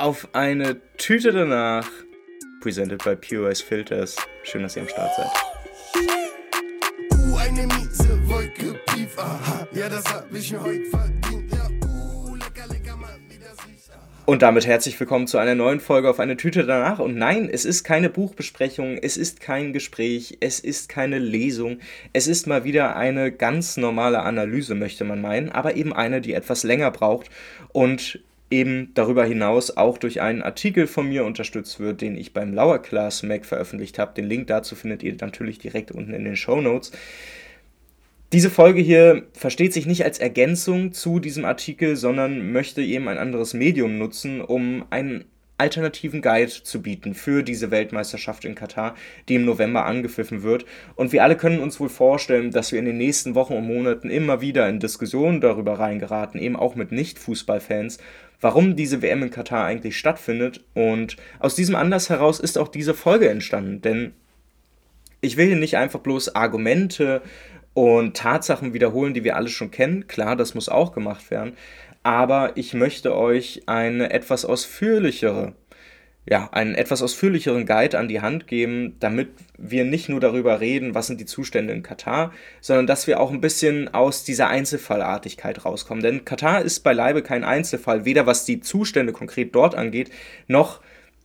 auf eine Tüte danach. Presented by POS Filters. Schön, dass ihr am Start seid. Uh, eine miese Wolke tief, aha. Ja, das hab ich mir heute verdient. Ja, uh, lecker, lecker, Mann, wie das riecht. Und damit herzlich willkommen zu einer neuen Folge auf eine Tüte danach. Und nein, es ist keine Buchbesprechung, es ist kein Gespräch, es ist keine Lesung. Es ist mal wieder eine ganz normale Analyse, möchte man meinen, aber eben eine, die etwas länger braucht. Und eben darüber hinaus auch durch einen Artikel von mir unterstützt wird, den ich beim Lower Class Mac veröffentlicht habe. Den Link dazu findet ihr natürlich direkt unten in den Show Notes. Diese Folge hier versteht sich nicht als Ergänzung zu diesem Artikel, sondern möchte eben ein anderes Medium nutzen, um einen alternativen Guide zu bieten für diese Weltmeisterschaft in Katar, die im November angepfiffen wird. Und wir alle können uns wohl vorstellen, dass wir in den nächsten Wochen und Monaten immer wieder in Diskussionen darüber reingeraten, eben auch mit Nicht-Fußballfans, warum diese WM in Katar eigentlich stattfindet. Und aus diesem Anlass heraus ist auch diese Folge entstanden, denn ich will hier nicht einfach bloß Argumente und Tatsachen wiederholen, die wir alle schon kennen. Klar, das muss auch gemacht werden aber ich möchte euch eine etwas ausführlichere, ja, einen etwas ausführlicheren Guide an die Hand geben, damit wir nicht nur darüber reden, was sind die Zustände in Katar, sondern dass wir auch ein bisschen aus dieser Einzelfallartigkeit rauskommen. Denn Katar ist beileibe kein Einzelfall, weder was die Zustände konkret dort angeht, noch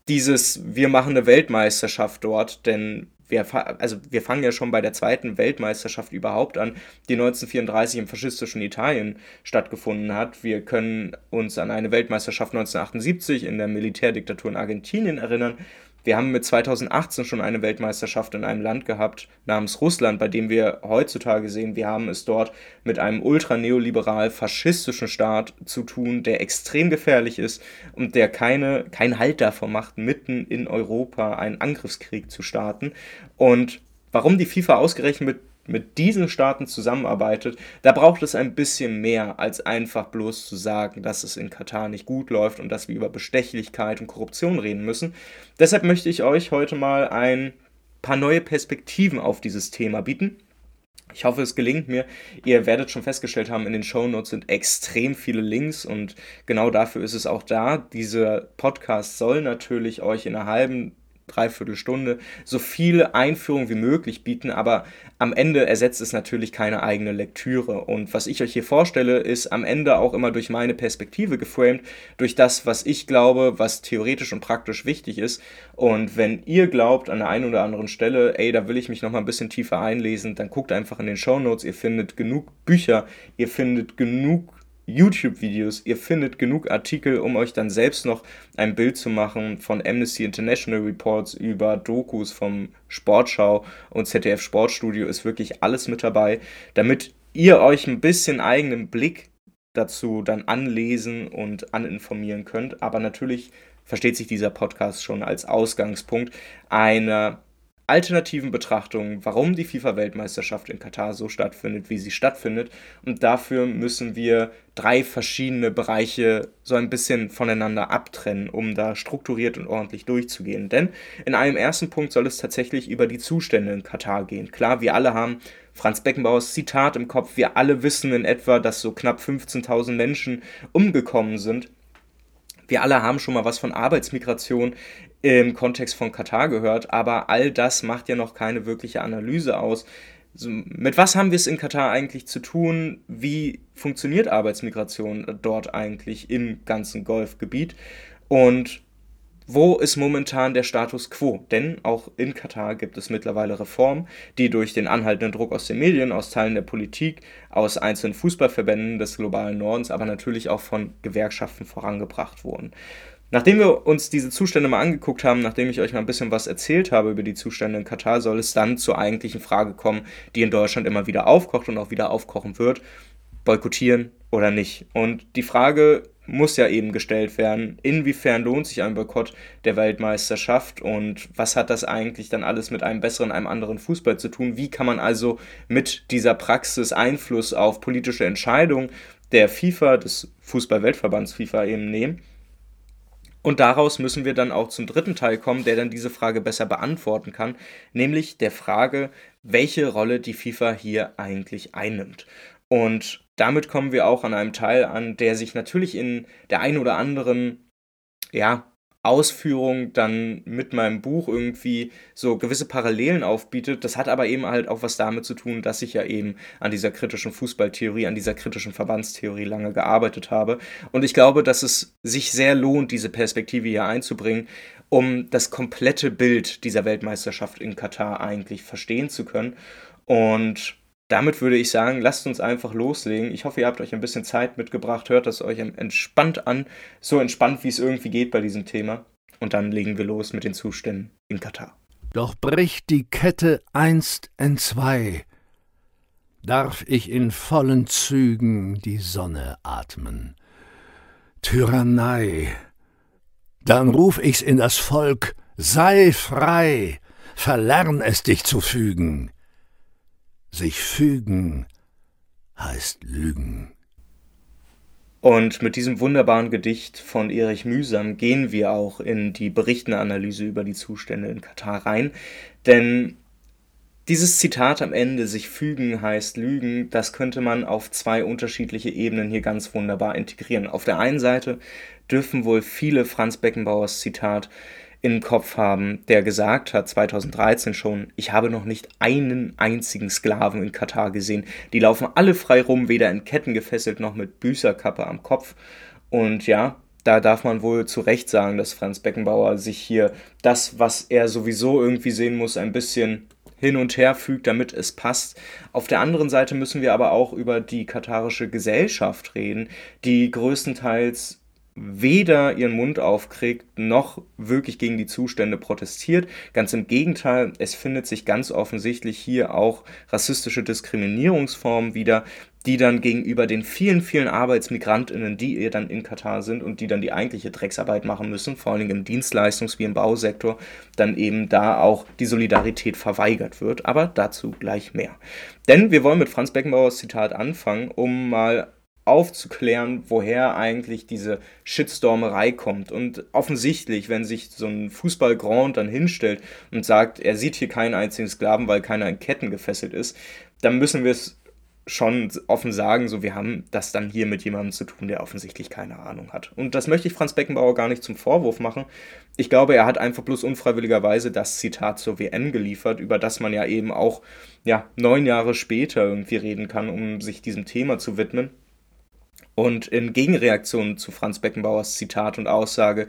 dieses, wir machen eine Weltmeisterschaft dort, denn wir, also wir fangen ja schon bei der zweiten Weltmeisterschaft überhaupt an, die 1934 im faschistischen Italien stattgefunden hat. Wir können uns an eine Weltmeisterschaft 1978 in der Militärdiktatur in Argentinien erinnern. Wir haben mit 2018 schon eine Weltmeisterschaft in einem Land gehabt namens Russland, bei dem wir heutzutage sehen, wir haben es dort mit einem ultraneoliberal faschistischen Staat zu tun, der extrem gefährlich ist und der keine, keinen Halt davor macht, mitten in Europa einen Angriffskrieg zu starten. Und warum die FIFA ausgerechnet mit mit diesen Staaten zusammenarbeitet, da braucht es ein bisschen mehr als einfach bloß zu sagen, dass es in Katar nicht gut läuft und dass wir über Bestechlichkeit und Korruption reden müssen. Deshalb möchte ich euch heute mal ein paar neue Perspektiven auf dieses Thema bieten. Ich hoffe, es gelingt mir. Ihr werdet schon festgestellt haben, in den Show Notes sind extrem viele Links und genau dafür ist es auch da. Dieser Podcast soll natürlich euch in einer halben Dreiviertelstunde so viel Einführung wie möglich bieten, aber am Ende ersetzt es natürlich keine eigene Lektüre. Und was ich euch hier vorstelle, ist am Ende auch immer durch meine Perspektive geframed, durch das, was ich glaube, was theoretisch und praktisch wichtig ist. Und wenn ihr glaubt an der einen oder anderen Stelle, ey, da will ich mich noch mal ein bisschen tiefer einlesen, dann guckt einfach in den Show Notes. Ihr findet genug Bücher, ihr findet genug YouTube-Videos. Ihr findet genug Artikel, um euch dann selbst noch ein Bild zu machen von Amnesty International Reports über Dokus vom Sportschau und ZDF Sportstudio ist wirklich alles mit dabei, damit ihr euch ein bisschen eigenen Blick dazu dann anlesen und aninformieren könnt. Aber natürlich versteht sich dieser Podcast schon als Ausgangspunkt einer alternativen Betrachtungen, warum die FIFA-Weltmeisterschaft in Katar so stattfindet, wie sie stattfindet. Und dafür müssen wir drei verschiedene Bereiche so ein bisschen voneinander abtrennen, um da strukturiert und ordentlich durchzugehen. Denn in einem ersten Punkt soll es tatsächlich über die Zustände in Katar gehen. Klar, wir alle haben Franz Beckenbauers Zitat im Kopf. Wir alle wissen in etwa, dass so knapp 15.000 Menschen umgekommen sind. Wir alle haben schon mal was von Arbeitsmigration im Kontext von Katar gehört, aber all das macht ja noch keine wirkliche Analyse aus. Also, mit was haben wir es in Katar eigentlich zu tun? Wie funktioniert Arbeitsmigration dort eigentlich im ganzen Golfgebiet? Und wo ist momentan der Status quo? Denn auch in Katar gibt es mittlerweile Reformen, die durch den anhaltenden Druck aus den Medien, aus Teilen der Politik, aus einzelnen Fußballverbänden des globalen Nordens, aber natürlich auch von Gewerkschaften vorangebracht wurden. Nachdem wir uns diese Zustände mal angeguckt haben, nachdem ich euch mal ein bisschen was erzählt habe über die Zustände in Katar, soll es dann zur eigentlichen Frage kommen, die in Deutschland immer wieder aufkocht und auch wieder aufkochen wird. Boykottieren oder nicht? Und die Frage muss ja eben gestellt werden, inwiefern lohnt sich ein Boykott der Weltmeisterschaft und was hat das eigentlich dann alles mit einem besseren, einem anderen Fußball zu tun? Wie kann man also mit dieser Praxis Einfluss auf politische Entscheidungen der FIFA, des Fußball-Weltverbands FIFA eben nehmen? Und daraus müssen wir dann auch zum dritten Teil kommen, der dann diese Frage besser beantworten kann, nämlich der Frage, welche Rolle die FIFA hier eigentlich einnimmt. Und damit kommen wir auch an einem Teil an, der sich natürlich in der einen oder anderen ja, Ausführung dann mit meinem Buch irgendwie so gewisse Parallelen aufbietet. Das hat aber eben halt auch was damit zu tun, dass ich ja eben an dieser kritischen Fußballtheorie, an dieser kritischen Verbandstheorie lange gearbeitet habe. Und ich glaube, dass es sich sehr lohnt, diese Perspektive hier einzubringen, um das komplette Bild dieser Weltmeisterschaft in Katar eigentlich verstehen zu können. Und damit würde ich sagen, lasst uns einfach loslegen. Ich hoffe, ihr habt euch ein bisschen Zeit mitgebracht, hört das euch entspannt an, so entspannt wie es irgendwie geht bei diesem Thema. Und dann legen wir los mit den Zuständen in Katar. Doch bricht die Kette einst entzwei, darf ich in vollen Zügen die Sonne atmen. Tyrannei, dann ruf ich's in das Volk, sei frei, verlern es dich zu fügen. Sich fügen heißt lügen. Und mit diesem wunderbaren Gedicht von Erich Mühsam gehen wir auch in die berichtende Analyse über die Zustände in Katar rein. Denn dieses Zitat am Ende, sich fügen heißt lügen, das könnte man auf zwei unterschiedliche Ebenen hier ganz wunderbar integrieren. Auf der einen Seite dürfen wohl viele Franz Beckenbauers Zitat im Kopf haben, der gesagt hat, 2013 schon, ich habe noch nicht einen einzigen Sklaven in Katar gesehen. Die laufen alle frei rum, weder in Ketten gefesselt noch mit Büßerkappe am Kopf. Und ja, da darf man wohl zu Recht sagen, dass Franz Beckenbauer sich hier das, was er sowieso irgendwie sehen muss, ein bisschen hin und her fügt, damit es passt. Auf der anderen Seite müssen wir aber auch über die katarische Gesellschaft reden, die größtenteils weder ihren Mund aufkriegt, noch wirklich gegen die Zustände protestiert. Ganz im Gegenteil, es findet sich ganz offensichtlich hier auch rassistische Diskriminierungsformen wieder, die dann gegenüber den vielen, vielen Arbeitsmigrantinnen, die ihr dann in Katar sind und die dann die eigentliche Drecksarbeit machen müssen, vor allem im Dienstleistungs- wie im Bausektor, dann eben da auch die Solidarität verweigert wird. Aber dazu gleich mehr. Denn wir wollen mit Franz Beckenbauers Zitat anfangen, um mal aufzuklären, woher eigentlich diese Shitstormerei kommt. Und offensichtlich, wenn sich so ein Fußballgrand dann hinstellt und sagt, er sieht hier keinen einzigen Sklaven, weil keiner in Ketten gefesselt ist, dann müssen wir es schon offen sagen, so wir haben das dann hier mit jemandem zu tun, der offensichtlich keine Ahnung hat. Und das möchte ich Franz Beckenbauer gar nicht zum Vorwurf machen. Ich glaube, er hat einfach bloß unfreiwilligerweise das Zitat zur WM geliefert, über das man ja eben auch ja, neun Jahre später irgendwie reden kann, um sich diesem Thema zu widmen. Und in Gegenreaktion zu Franz Beckenbauers Zitat und Aussage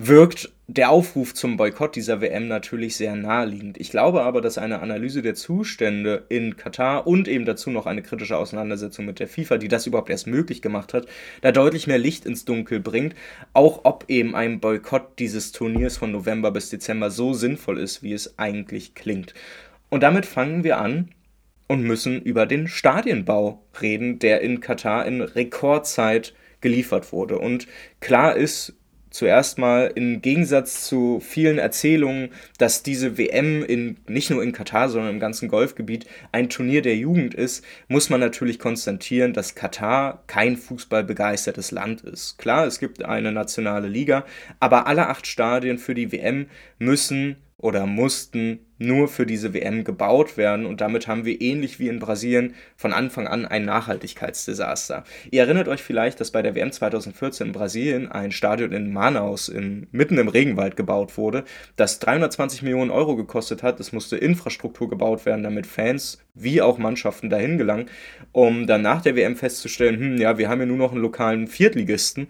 wirkt der Aufruf zum Boykott dieser WM natürlich sehr naheliegend. Ich glaube aber, dass eine Analyse der Zustände in Katar und eben dazu noch eine kritische Auseinandersetzung mit der FIFA, die das überhaupt erst möglich gemacht hat, da deutlich mehr Licht ins Dunkel bringt, auch ob eben ein Boykott dieses Turniers von November bis Dezember so sinnvoll ist, wie es eigentlich klingt. Und damit fangen wir an und müssen über den Stadienbau reden, der in Katar in Rekordzeit geliefert wurde. Und klar ist zuerst mal im Gegensatz zu vielen Erzählungen, dass diese WM in, nicht nur in Katar, sondern im ganzen Golfgebiet ein Turnier der Jugend ist, muss man natürlich konstatieren, dass Katar kein fußballbegeistertes Land ist. Klar, es gibt eine nationale Liga, aber alle acht Stadien für die WM müssen oder mussten nur für diese WM gebaut werden und damit haben wir ähnlich wie in Brasilien von Anfang an ein Nachhaltigkeitsdesaster. Ihr erinnert euch vielleicht, dass bei der WM 2014 in Brasilien ein Stadion in Manaus in, mitten im Regenwald gebaut wurde, das 320 Millionen Euro gekostet hat. Es musste Infrastruktur gebaut werden, damit Fans wie auch Mannschaften dahin gelangen, um dann nach der WM festzustellen, hm, ja, wir haben ja nur noch einen lokalen Viertligisten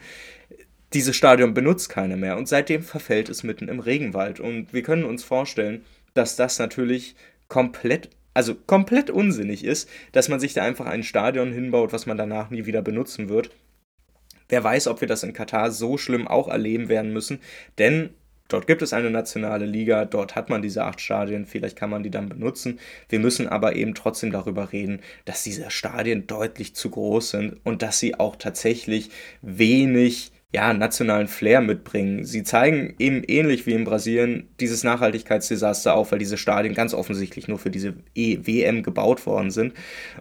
dieses Stadion benutzt keiner mehr und seitdem verfällt es mitten im Regenwald. Und wir können uns vorstellen, dass das natürlich komplett, also komplett unsinnig ist, dass man sich da einfach ein Stadion hinbaut, was man danach nie wieder benutzen wird. Wer weiß, ob wir das in Katar so schlimm auch erleben werden müssen, denn Dort gibt es eine nationale Liga, dort hat man diese acht Stadien, vielleicht kann man die dann benutzen. Wir müssen aber eben trotzdem darüber reden, dass diese Stadien deutlich zu groß sind und dass sie auch tatsächlich wenig ja, nationalen Flair mitbringen. Sie zeigen eben ähnlich wie in Brasilien dieses Nachhaltigkeitsdesaster auf, weil diese Stadien ganz offensichtlich nur für diese EWM gebaut worden sind.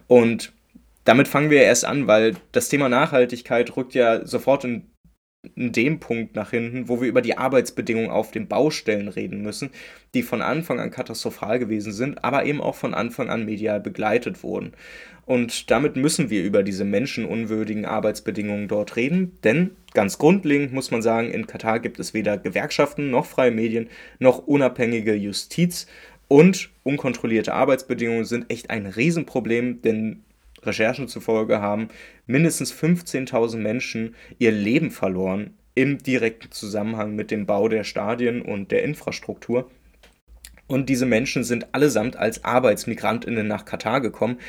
Und damit fangen wir erst an, weil das Thema Nachhaltigkeit rückt ja sofort in in dem Punkt nach hinten, wo wir über die Arbeitsbedingungen auf den Baustellen reden müssen, die von Anfang an katastrophal gewesen sind, aber eben auch von Anfang an medial begleitet wurden. Und damit müssen wir über diese menschenunwürdigen Arbeitsbedingungen dort reden, denn ganz grundlegend muss man sagen, in Katar gibt es weder Gewerkschaften noch freie Medien noch unabhängige Justiz und unkontrollierte Arbeitsbedingungen sind echt ein Riesenproblem, denn Recherchen zufolge haben mindestens 15.000 Menschen ihr Leben verloren im direkten Zusammenhang mit dem Bau der Stadien und der Infrastruktur. Und diese Menschen sind allesamt als Arbeitsmigrantinnen nach Katar gekommen,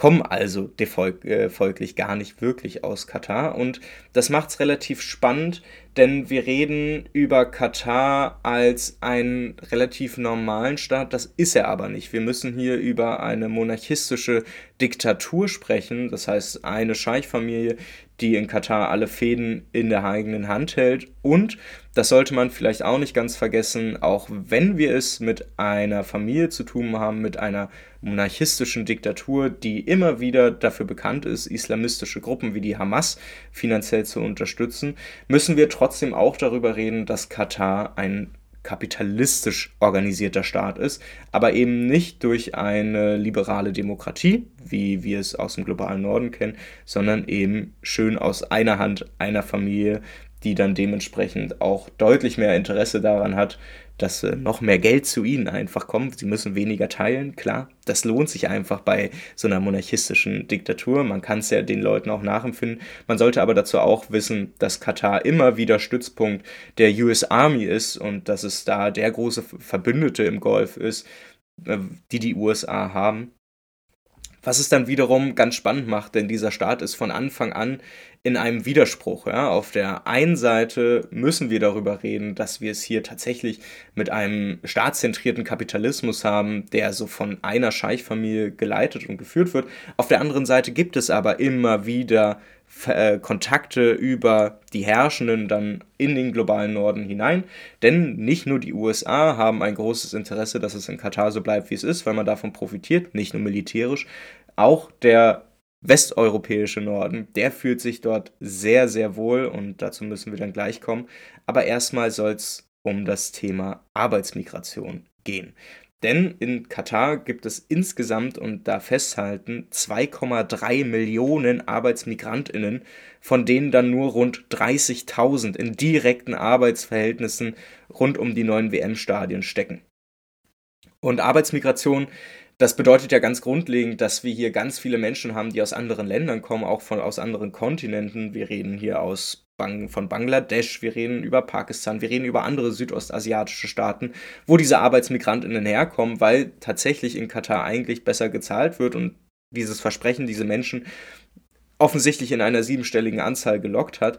kommen also äh, folglich gar nicht wirklich aus Katar. Und das macht es relativ spannend, denn wir reden über Katar als einen relativ normalen Staat. Das ist er aber nicht. Wir müssen hier über eine monarchistische Diktatur sprechen. Das heißt, eine Scheichfamilie, die in Katar alle Fäden in der eigenen Hand hält. Und, das sollte man vielleicht auch nicht ganz vergessen, auch wenn wir es mit einer Familie zu tun haben, mit einer monarchistischen Diktatur, die immer wieder dafür bekannt ist, islamistische Gruppen wie die Hamas finanziell zu unterstützen, müssen wir trotzdem auch darüber reden, dass Katar ein kapitalistisch organisierter Staat ist, aber eben nicht durch eine liberale Demokratie, wie wir es aus dem globalen Norden kennen, sondern eben schön aus einer Hand einer Familie, die dann dementsprechend auch deutlich mehr Interesse daran hat, dass äh, noch mehr Geld zu ihnen einfach kommt. Sie müssen weniger teilen, klar. Das lohnt sich einfach bei so einer monarchistischen Diktatur. Man kann es ja den Leuten auch nachempfinden. Man sollte aber dazu auch wissen, dass Katar immer wieder Stützpunkt der US Army ist und dass es da der große Verbündete im Golf ist, äh, die die USA haben. Was es dann wiederum ganz spannend macht, denn dieser Staat ist von Anfang an in einem Widerspruch. Ja? Auf der einen Seite müssen wir darüber reden, dass wir es hier tatsächlich mit einem staatszentrierten Kapitalismus haben, der so von einer Scheichfamilie geleitet und geführt wird. Auf der anderen Seite gibt es aber immer wieder äh, Kontakte über die Herrschenden dann in den globalen Norden hinein. Denn nicht nur die USA haben ein großes Interesse, dass es in Katar so bleibt, wie es ist, weil man davon profitiert, nicht nur militärisch. Auch der westeuropäische Norden, der fühlt sich dort sehr, sehr wohl und dazu müssen wir dann gleich kommen. Aber erstmal soll es um das Thema Arbeitsmigration gehen. Denn in Katar gibt es insgesamt, und da festhalten, 2,3 Millionen Arbeitsmigrantinnen, von denen dann nur rund 30.000 in direkten Arbeitsverhältnissen rund um die neuen WM-Stadien stecken. Und Arbeitsmigration, das bedeutet ja ganz grundlegend, dass wir hier ganz viele Menschen haben, die aus anderen Ländern kommen, auch von, aus anderen Kontinenten. Wir reden hier aus von Bangladesch, wir reden über Pakistan, wir reden über andere südostasiatische Staaten, wo diese Arbeitsmigrantinnen herkommen, weil tatsächlich in Katar eigentlich besser gezahlt wird und dieses Versprechen diese Menschen offensichtlich in einer siebenstelligen Anzahl gelockt hat.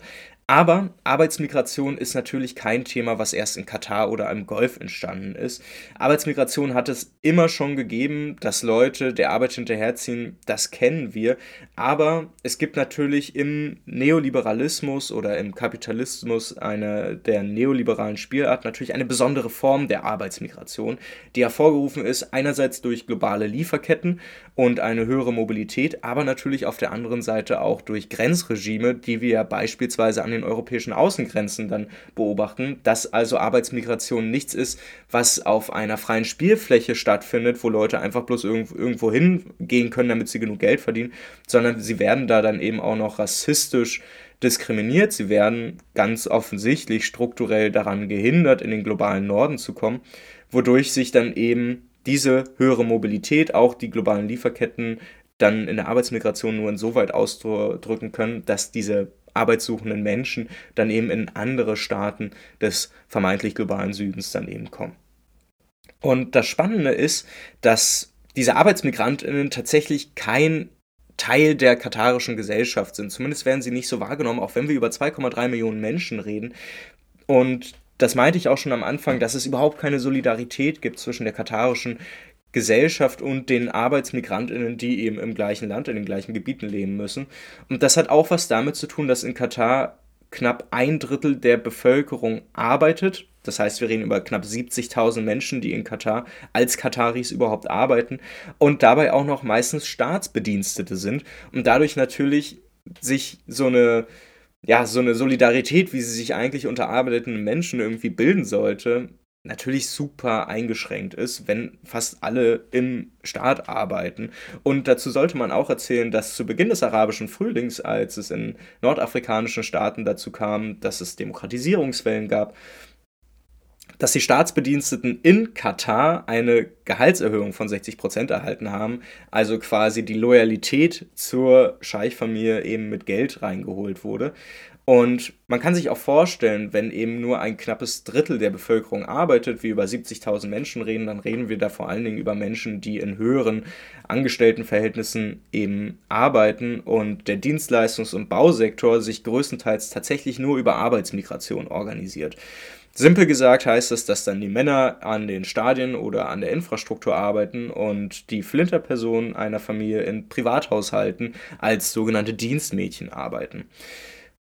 Aber Arbeitsmigration ist natürlich kein Thema, was erst in Katar oder im Golf entstanden ist. Arbeitsmigration hat es immer schon gegeben, dass Leute der Arbeit hinterherziehen, das kennen wir. Aber es gibt natürlich im Neoliberalismus oder im Kapitalismus eine der neoliberalen Spielart natürlich eine besondere Form der Arbeitsmigration, die hervorgerufen ist einerseits durch globale Lieferketten und eine höhere Mobilität, aber natürlich auf der anderen Seite auch durch Grenzregime, die wir beispielsweise an den den europäischen Außengrenzen dann beobachten, dass also Arbeitsmigration nichts ist, was auf einer freien Spielfläche stattfindet, wo Leute einfach bloß irgendwo hingehen können, damit sie genug Geld verdienen, sondern sie werden da dann eben auch noch rassistisch diskriminiert. Sie werden ganz offensichtlich strukturell daran gehindert, in den globalen Norden zu kommen, wodurch sich dann eben diese höhere Mobilität, auch die globalen Lieferketten, dann in der Arbeitsmigration nur insoweit ausdrücken können, dass diese arbeitssuchenden Menschen dann eben in andere Staaten des vermeintlich globalen Südens dann eben kommen. Und das Spannende ist, dass diese Arbeitsmigrantinnen tatsächlich kein Teil der katarischen Gesellschaft sind. Zumindest werden sie nicht so wahrgenommen, auch wenn wir über 2,3 Millionen Menschen reden. Und das meinte ich auch schon am Anfang, dass es überhaupt keine Solidarität gibt zwischen der katarischen Gesellschaft und den Arbeitsmigrantinnen, die eben im gleichen Land, in den gleichen Gebieten leben müssen. Und das hat auch was damit zu tun, dass in Katar knapp ein Drittel der Bevölkerung arbeitet. Das heißt, wir reden über knapp 70.000 Menschen, die in Katar als Kataris überhaupt arbeiten und dabei auch noch meistens Staatsbedienstete sind und dadurch natürlich sich so eine ja, so eine Solidarität, wie sie sich eigentlich unter arbeitenden Menschen irgendwie bilden sollte, natürlich super eingeschränkt ist, wenn fast alle im Staat arbeiten. Und dazu sollte man auch erzählen, dass zu Beginn des arabischen Frühlings, als es in nordafrikanischen Staaten dazu kam, dass es Demokratisierungswellen gab, dass die Staatsbediensteten in Katar eine Gehaltserhöhung von 60 Prozent erhalten haben, also quasi die Loyalität zur Scheichfamilie eben mit Geld reingeholt wurde. Und man kann sich auch vorstellen, wenn eben nur ein knappes Drittel der Bevölkerung arbeitet, wir über 70.000 Menschen reden, dann reden wir da vor allen Dingen über Menschen, die in höheren Angestelltenverhältnissen eben arbeiten und der Dienstleistungs- und Bausektor sich größtenteils tatsächlich nur über Arbeitsmigration organisiert. Simpel gesagt heißt es, dass dann die Männer an den Stadien oder an der Infrastruktur arbeiten und die Flinterpersonen einer Familie in Privathaushalten als sogenannte Dienstmädchen arbeiten.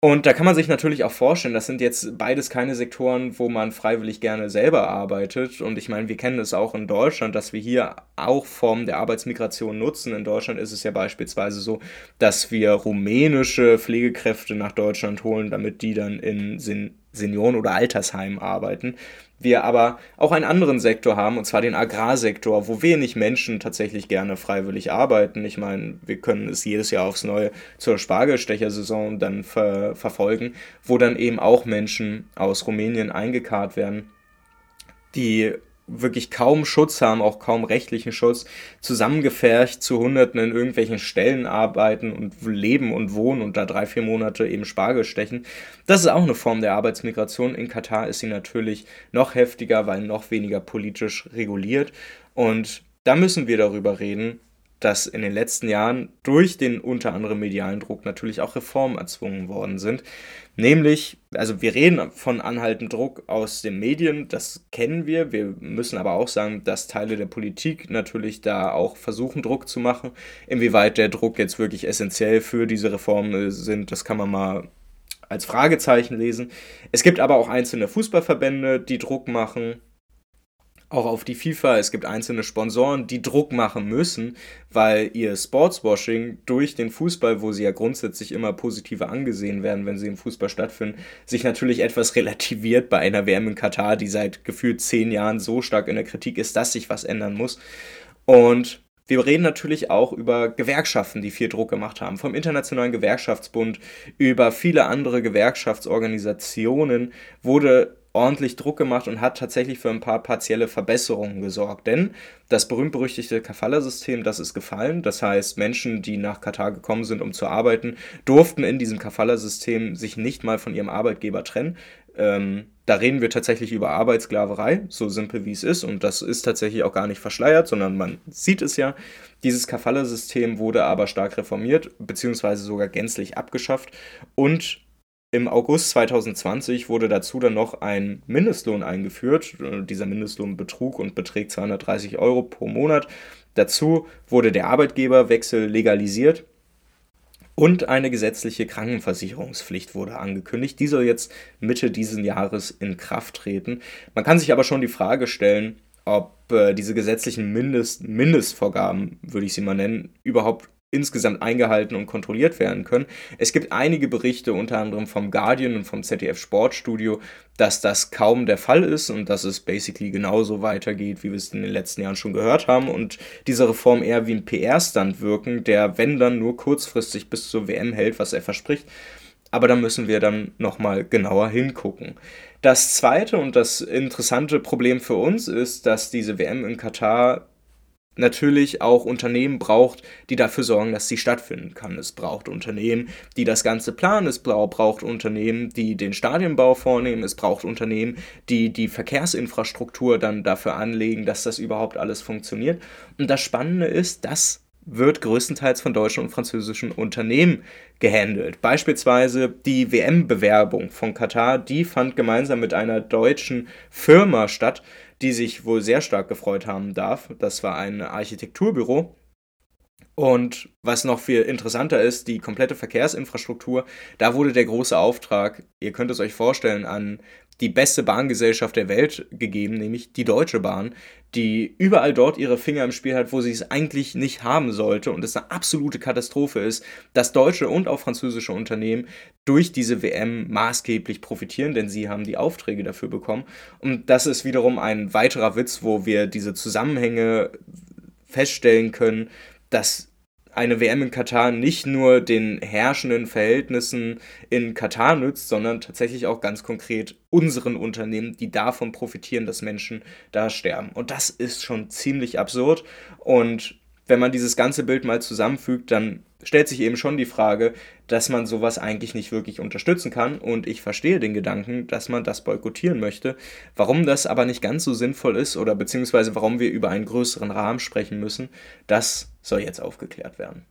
Und da kann man sich natürlich auch vorstellen, das sind jetzt beides keine Sektoren, wo man freiwillig gerne selber arbeitet. Und ich meine, wir kennen es auch in Deutschland, dass wir hier auch Formen der Arbeitsmigration nutzen. In Deutschland ist es ja beispielsweise so, dass wir rumänische Pflegekräfte nach Deutschland holen, damit die dann in Senioren- oder Altersheimen arbeiten wir aber auch einen anderen Sektor haben, und zwar den Agrarsektor, wo wenig Menschen tatsächlich gerne freiwillig arbeiten. Ich meine, wir können es jedes Jahr aufs Neue zur Spargelstechersaison dann ver verfolgen, wo dann eben auch Menschen aus Rumänien eingekarrt werden, die wirklich kaum Schutz haben, auch kaum rechtlichen Schutz, zusammengefercht zu Hunderten in irgendwelchen Stellen arbeiten und leben und wohnen und da drei, vier Monate eben Spargel stechen. Das ist auch eine Form der Arbeitsmigration. In Katar ist sie natürlich noch heftiger, weil noch weniger politisch reguliert. Und da müssen wir darüber reden, dass in den letzten Jahren durch den unter anderem medialen Druck natürlich auch Reformen erzwungen worden sind. Nämlich, also wir reden von anhaltendem Druck aus den Medien, das kennen wir. Wir müssen aber auch sagen, dass Teile der Politik natürlich da auch versuchen, Druck zu machen. Inwieweit der Druck jetzt wirklich essentiell für diese Reformen sind, das kann man mal als Fragezeichen lesen. Es gibt aber auch einzelne Fußballverbände, die Druck machen auch auf die FIFA. Es gibt einzelne Sponsoren, die Druck machen müssen, weil ihr Sportswashing durch den Fußball, wo sie ja grundsätzlich immer positiver angesehen werden, wenn sie im Fußball stattfinden, sich natürlich etwas relativiert bei einer WM in Katar, die seit gefühlt zehn Jahren so stark in der Kritik ist, dass sich was ändern muss. Und wir reden natürlich auch über Gewerkschaften, die viel Druck gemacht haben. Vom Internationalen Gewerkschaftsbund über viele andere Gewerkschaftsorganisationen wurde ordentlich Druck gemacht und hat tatsächlich für ein paar partielle Verbesserungen gesorgt. Denn das berühmt-berüchtigte Kafala-System, das ist gefallen. Das heißt, Menschen, die nach Katar gekommen sind, um zu arbeiten, durften in diesem Kafala-System sich nicht mal von ihrem Arbeitgeber trennen. Ähm, da reden wir tatsächlich über Arbeitssklaverei, so simpel wie es ist. Und das ist tatsächlich auch gar nicht verschleiert, sondern man sieht es ja. Dieses Kafala-System wurde aber stark reformiert, beziehungsweise sogar gänzlich abgeschafft. Und im August 2020 wurde dazu dann noch ein Mindestlohn eingeführt. Dieser Mindestlohn betrug und beträgt 230 Euro pro Monat. Dazu wurde der Arbeitgeberwechsel legalisiert und eine gesetzliche Krankenversicherungspflicht wurde angekündigt. Die soll jetzt Mitte dieses Jahres in Kraft treten. Man kann sich aber schon die Frage stellen, ob äh, diese gesetzlichen Mindest Mindestvorgaben, würde ich sie mal nennen, überhaupt insgesamt eingehalten und kontrolliert werden können. Es gibt einige Berichte, unter anderem vom Guardian und vom ZDF Sportstudio, dass das kaum der Fall ist und dass es basically genauso weitergeht, wie wir es in den letzten Jahren schon gehört haben und diese Reform eher wie ein PR-Stand wirken, der, wenn dann, nur kurzfristig bis zur WM hält, was er verspricht. Aber da müssen wir dann nochmal genauer hingucken. Das zweite und das interessante Problem für uns ist, dass diese WM in Katar natürlich auch Unternehmen braucht, die dafür sorgen, dass sie stattfinden kann. Es braucht Unternehmen, die das Ganze planen, es braucht Unternehmen, die den Stadionbau vornehmen, es braucht Unternehmen, die die Verkehrsinfrastruktur dann dafür anlegen, dass das überhaupt alles funktioniert. Und das Spannende ist, dass wird größtenteils von deutschen und französischen Unternehmen gehandelt. Beispielsweise die WM-Bewerbung von Katar, die fand gemeinsam mit einer deutschen Firma statt, die sich wohl sehr stark gefreut haben darf. Das war ein Architekturbüro. Und was noch viel interessanter ist, die komplette Verkehrsinfrastruktur, da wurde der große Auftrag, ihr könnt es euch vorstellen, an die beste Bahngesellschaft der Welt gegeben, nämlich die Deutsche Bahn, die überall dort ihre Finger im Spiel hat, wo sie es eigentlich nicht haben sollte und es eine absolute Katastrophe ist, dass deutsche und auch französische Unternehmen durch diese WM maßgeblich profitieren, denn sie haben die Aufträge dafür bekommen. Und das ist wiederum ein weiterer Witz, wo wir diese Zusammenhänge feststellen können, dass eine WM in Katar nicht nur den herrschenden Verhältnissen in Katar nützt, sondern tatsächlich auch ganz konkret unseren Unternehmen, die davon profitieren, dass Menschen da sterben. Und das ist schon ziemlich absurd. Und wenn man dieses ganze Bild mal zusammenfügt, dann stellt sich eben schon die Frage, dass man sowas eigentlich nicht wirklich unterstützen kann. Und ich verstehe den Gedanken, dass man das boykottieren möchte. Warum das aber nicht ganz so sinnvoll ist oder beziehungsweise warum wir über einen größeren Rahmen sprechen müssen, das soll jetzt aufgeklärt werden.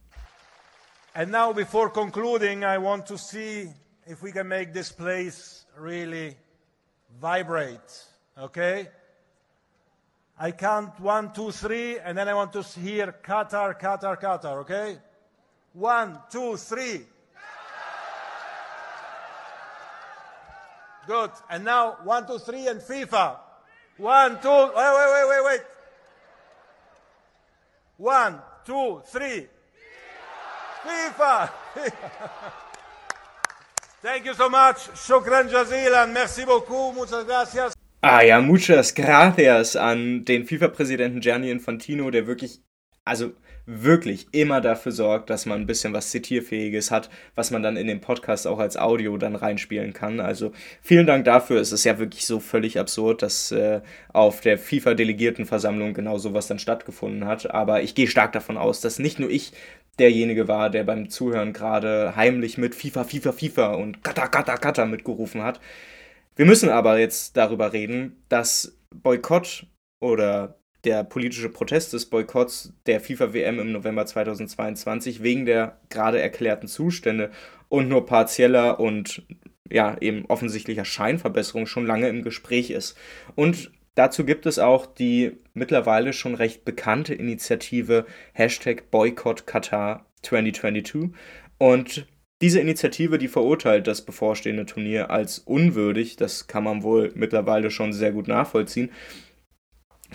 And now before concluding, I want to see if we can make this place really vibrate. Okay? I count one, two, three, and then I want to hear Qatar, Qatar, Qatar, okay? One, two, three. Good. And now one, two, three, and FIFA. One, two. Wait, wait, wait, wait, wait. One, two, three. FIFA. Thank you so much. Shukran jazilan. Merci beaucoup. Muchas gracias. Ah ja, muchas gracias an den FIFA-Präsidenten Gianni Infantino, der wirklich, also wirklich immer dafür sorgt, dass man ein bisschen was Zitierfähiges hat, was man dann in den Podcast auch als Audio dann reinspielen kann. Also vielen Dank dafür. Es ist ja wirklich so völlig absurd, dass äh, auf der FIFA-Delegiertenversammlung genau sowas dann stattgefunden hat. Aber ich gehe stark davon aus, dass nicht nur ich derjenige war, der beim Zuhören gerade heimlich mit FIFA, FIFA, FIFA und Kata, Kata, Kata mitgerufen hat. Wir müssen aber jetzt darüber reden, dass Boykott oder der politische Protest des Boykotts der FIFA-WM im November 2022 wegen der gerade erklärten Zustände und nur partieller und ja, eben offensichtlicher Scheinverbesserung schon lange im Gespräch ist. Und dazu gibt es auch die mittlerweile schon recht bekannte Initiative Hashtag Boycott Qatar 2022. Und diese Initiative, die verurteilt das bevorstehende Turnier als unwürdig, das kann man wohl mittlerweile schon sehr gut nachvollziehen.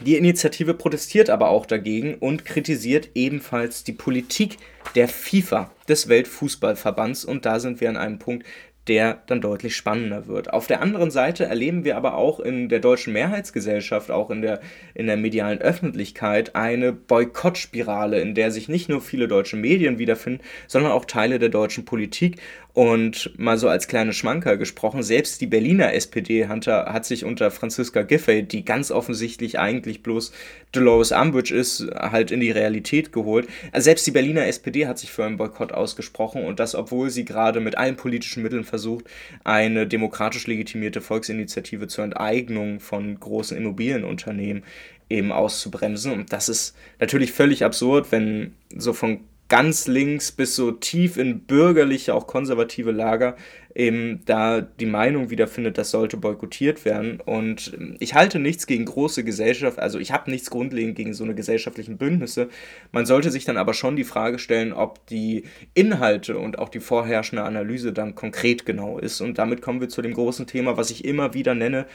Die Initiative protestiert aber auch dagegen und kritisiert ebenfalls die Politik der FIFA, des Weltfußballverbands. Und da sind wir an einem Punkt, der dann deutlich spannender wird. Auf der anderen Seite erleben wir aber auch in der deutschen Mehrheitsgesellschaft, auch in der, in der medialen Öffentlichkeit, eine Boykottspirale, in der sich nicht nur viele deutsche Medien wiederfinden, sondern auch Teile der deutschen Politik. Und mal so als kleine Schmanker gesprochen, selbst die Berliner SPD hat, hat sich unter Franziska Giffey, die ganz offensichtlich eigentlich bloß Dolores Umbridge ist, halt in die Realität geholt. Also selbst die Berliner SPD hat sich für einen Boykott ausgesprochen und das, obwohl sie gerade mit allen politischen Mitteln versucht, eine demokratisch legitimierte Volksinitiative zur Enteignung von großen Immobilienunternehmen eben auszubremsen. Und das ist natürlich völlig absurd, wenn so von ganz links bis so tief in bürgerliche, auch konservative Lager eben da die Meinung wiederfindet, das sollte boykottiert werden. Und ähm, ich halte nichts gegen große Gesellschaft, also ich habe nichts grundlegend gegen so eine gesellschaftlichen Bündnisse. Man sollte sich dann aber schon die Frage stellen, ob die Inhalte und auch die vorherrschende Analyse dann konkret genau ist. Und damit kommen wir zu dem großen Thema, was ich immer wieder nenne,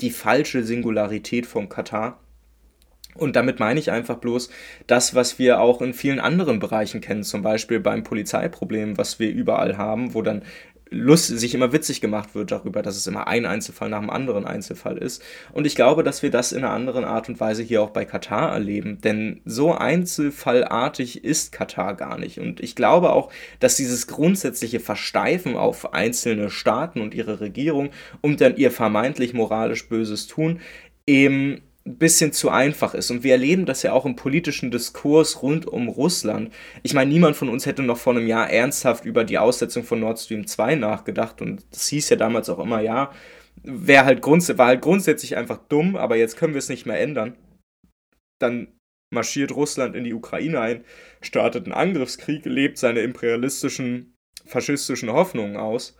die falsche Singularität von Katar. Und damit meine ich einfach bloß das, was wir auch in vielen anderen Bereichen kennen, zum Beispiel beim Polizeiproblem, was wir überall haben, wo dann Lust, sich immer witzig gemacht wird darüber, dass es immer ein Einzelfall nach dem anderen Einzelfall ist. Und ich glaube, dass wir das in einer anderen Art und Weise hier auch bei Katar erleben, denn so einzelfallartig ist Katar gar nicht. Und ich glaube auch, dass dieses grundsätzliche Versteifen auf einzelne Staaten und ihre Regierung und dann ihr vermeintlich moralisch böses Tun eben ein bisschen zu einfach ist. Und wir erleben das ja auch im politischen Diskurs rund um Russland. Ich meine, niemand von uns hätte noch vor einem Jahr ernsthaft über die Aussetzung von Nord Stream 2 nachgedacht. Und das hieß ja damals auch immer, ja, wäre halt war halt grundsätzlich einfach dumm, aber jetzt können wir es nicht mehr ändern. Dann marschiert Russland in die Ukraine ein, startet einen Angriffskrieg, lebt seine imperialistischen, faschistischen Hoffnungen aus.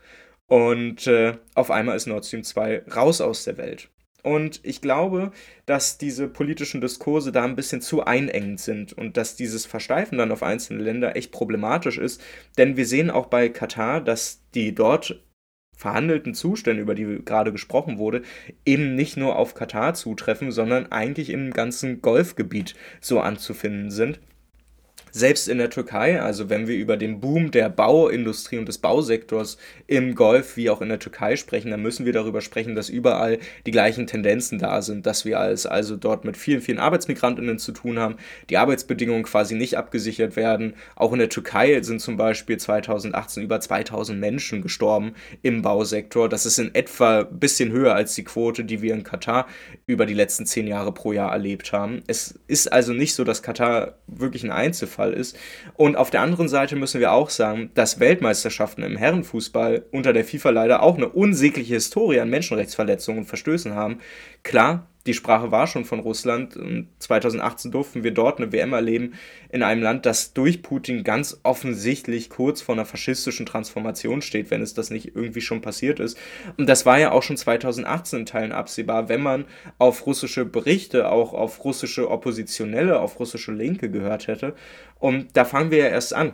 Und äh, auf einmal ist Nord Stream 2 raus aus der Welt. Und ich glaube, dass diese politischen Diskurse da ein bisschen zu einengend sind und dass dieses Versteifen dann auf einzelne Länder echt problematisch ist. Denn wir sehen auch bei Katar, dass die dort verhandelten Zustände, über die gerade gesprochen wurde, eben nicht nur auf Katar zutreffen, sondern eigentlich im ganzen Golfgebiet so anzufinden sind. Selbst in der Türkei, also wenn wir über den Boom der Bauindustrie und des Bausektors im Golf wie auch in der Türkei sprechen, dann müssen wir darüber sprechen, dass überall die gleichen Tendenzen da sind, dass wir als also dort mit vielen, vielen Arbeitsmigrantinnen zu tun haben, die Arbeitsbedingungen quasi nicht abgesichert werden. Auch in der Türkei sind zum Beispiel 2018 über 2000 Menschen gestorben im Bausektor. Das ist in etwa ein bisschen höher als die Quote, die wir in Katar über die letzten zehn Jahre pro Jahr erlebt haben. Es ist also nicht so, dass Katar wirklich ein Einzelfall Fall ist. Und auf der anderen Seite müssen wir auch sagen, dass Weltmeisterschaften im Herrenfußball unter der FIFA leider auch eine unsägliche Historie an Menschenrechtsverletzungen und Verstößen haben. Klar, die Sprache war schon von Russland. 2018 durften wir dort eine WM erleben in einem Land, das durch Putin ganz offensichtlich kurz vor einer faschistischen Transformation steht, wenn es das nicht irgendwie schon passiert ist. Und das war ja auch schon 2018 in Teilen absehbar, wenn man auf russische Berichte, auch auf russische Oppositionelle, auf russische Linke gehört hätte. Und da fangen wir ja erst an.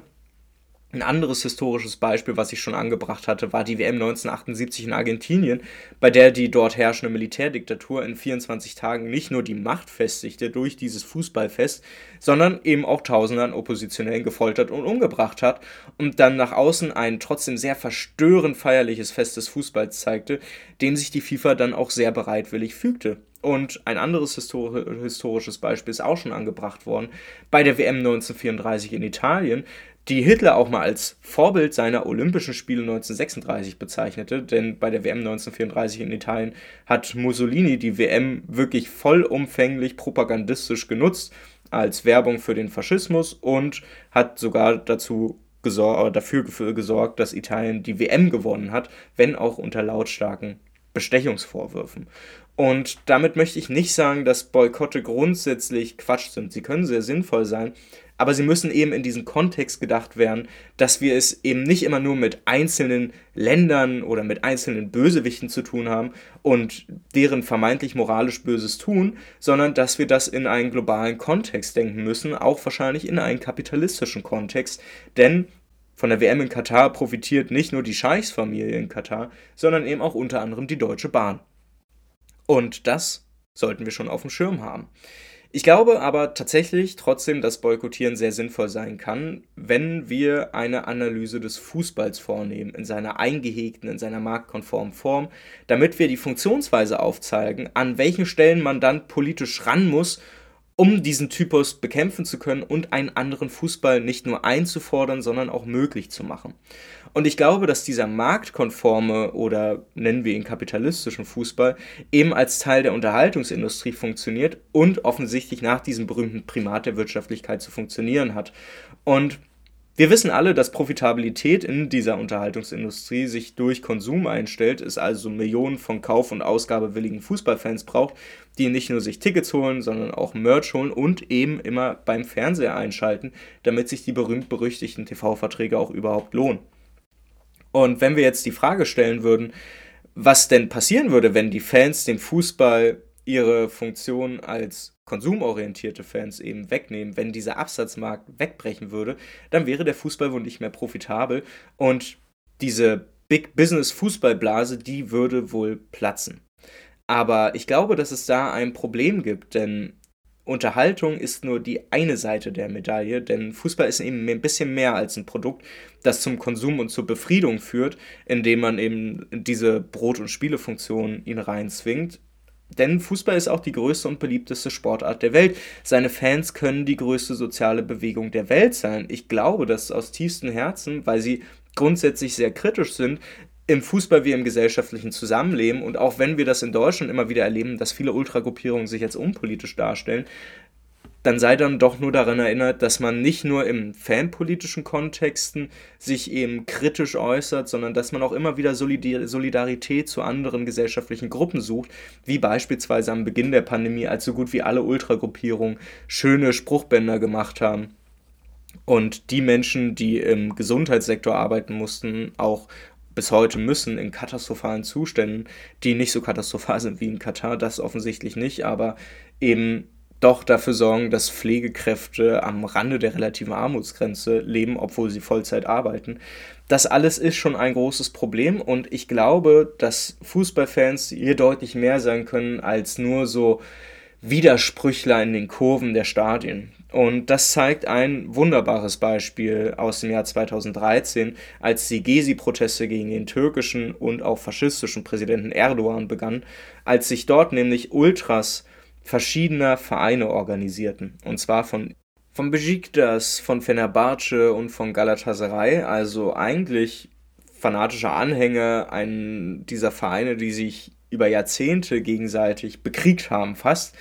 Ein anderes historisches Beispiel, was ich schon angebracht hatte, war die WM 1978 in Argentinien, bei der die dort herrschende Militärdiktatur in 24 Tagen nicht nur die Macht festigte durch dieses Fußballfest, sondern eben auch Tausende an Oppositionellen gefoltert und umgebracht hat und dann nach außen ein trotzdem sehr verstörend feierliches Fest des Fußballs zeigte, dem sich die FIFA dann auch sehr bereitwillig fügte. Und ein anderes historisches Beispiel ist auch schon angebracht worden bei der WM 1934 in Italien, die Hitler auch mal als Vorbild seiner Olympischen Spiele 1936 bezeichnete, denn bei der WM 1934 in Italien hat Mussolini die WM wirklich vollumfänglich propagandistisch genutzt als Werbung für den Faschismus und hat sogar dazu gesor dafür gesorgt, dass Italien die WM gewonnen hat, wenn auch unter lautstarken Bestechungsvorwürfen. Und damit möchte ich nicht sagen, dass Boykotte grundsätzlich Quatsch sind. Sie können sehr sinnvoll sein, aber sie müssen eben in diesen Kontext gedacht werden, dass wir es eben nicht immer nur mit einzelnen Ländern oder mit einzelnen Bösewichten zu tun haben und deren vermeintlich moralisch Böses tun, sondern dass wir das in einen globalen Kontext denken müssen, auch wahrscheinlich in einen kapitalistischen Kontext, denn von der WM in Katar profitiert nicht nur die Scheichsfamilie in Katar, sondern eben auch unter anderem die Deutsche Bahn. Und das sollten wir schon auf dem Schirm haben. Ich glaube aber tatsächlich trotzdem, dass Boykottieren sehr sinnvoll sein kann, wenn wir eine Analyse des Fußballs vornehmen, in seiner eingehegten, in seiner marktkonformen Form, damit wir die Funktionsweise aufzeigen, an welchen Stellen man dann politisch ran muss, um diesen Typus bekämpfen zu können und einen anderen Fußball nicht nur einzufordern, sondern auch möglich zu machen. Und ich glaube, dass dieser marktkonforme oder nennen wir ihn kapitalistischen Fußball eben als Teil der Unterhaltungsindustrie funktioniert und offensichtlich nach diesem berühmten Primat der Wirtschaftlichkeit zu funktionieren hat. Und wir wissen alle, dass Profitabilität in dieser Unterhaltungsindustrie sich durch Konsum einstellt, es also Millionen von kauf- und ausgabewilligen Fußballfans braucht, die nicht nur sich Tickets holen, sondern auch Merch holen und eben immer beim Fernseher einschalten, damit sich die berühmt-berüchtigten TV-Verträge auch überhaupt lohnen. Und wenn wir jetzt die Frage stellen würden, was denn passieren würde, wenn die Fans den Fußball ihre Funktion als konsumorientierte Fans eben wegnehmen, wenn dieser Absatzmarkt wegbrechen würde, dann wäre der Fußball wohl nicht mehr profitabel und diese Big Business Fußballblase, die würde wohl platzen. Aber ich glaube, dass es da ein Problem gibt, denn Unterhaltung ist nur die eine Seite der Medaille, denn Fußball ist eben ein bisschen mehr als ein Produkt, das zum Konsum und zur Befriedung führt, indem man eben diese Brot- und Spielefunktion ihn reinzwingt. Denn Fußball ist auch die größte und beliebteste Sportart der Welt. Seine Fans können die größte soziale Bewegung der Welt sein. Ich glaube das aus tiefstem Herzen, weil sie grundsätzlich sehr kritisch sind, im Fußball wie im gesellschaftlichen Zusammenleben. Und auch wenn wir das in Deutschland immer wieder erleben, dass viele Ultragruppierungen sich als unpolitisch darstellen, dann sei dann doch nur daran erinnert, dass man nicht nur im fanpolitischen Kontexten sich eben kritisch äußert, sondern dass man auch immer wieder Solidarität zu anderen gesellschaftlichen Gruppen sucht, wie beispielsweise am Beginn der Pandemie, als so gut wie alle Ultragruppierungen schöne Spruchbänder gemacht haben und die Menschen, die im Gesundheitssektor arbeiten mussten, auch bis heute müssen in katastrophalen Zuständen, die nicht so katastrophal sind wie in Katar, das offensichtlich nicht, aber eben doch dafür sorgen, dass Pflegekräfte am Rande der relativen Armutsgrenze leben, obwohl sie Vollzeit arbeiten. Das alles ist schon ein großes Problem und ich glaube, dass Fußballfans hier deutlich mehr sein können als nur so Widersprüchler in den Kurven der Stadien. Und das zeigt ein wunderbares Beispiel aus dem Jahr 2013, als die Gezi-Proteste gegen den türkischen und auch faschistischen Präsidenten Erdogan begannen, als sich dort nämlich Ultras verschiedener Vereine organisierten. Und zwar von, von Besiktas, von Fenerbahce und von Galatasaray, also eigentlich fanatische Anhänger einen dieser Vereine, die sich über Jahrzehnte gegenseitig bekriegt haben, fast.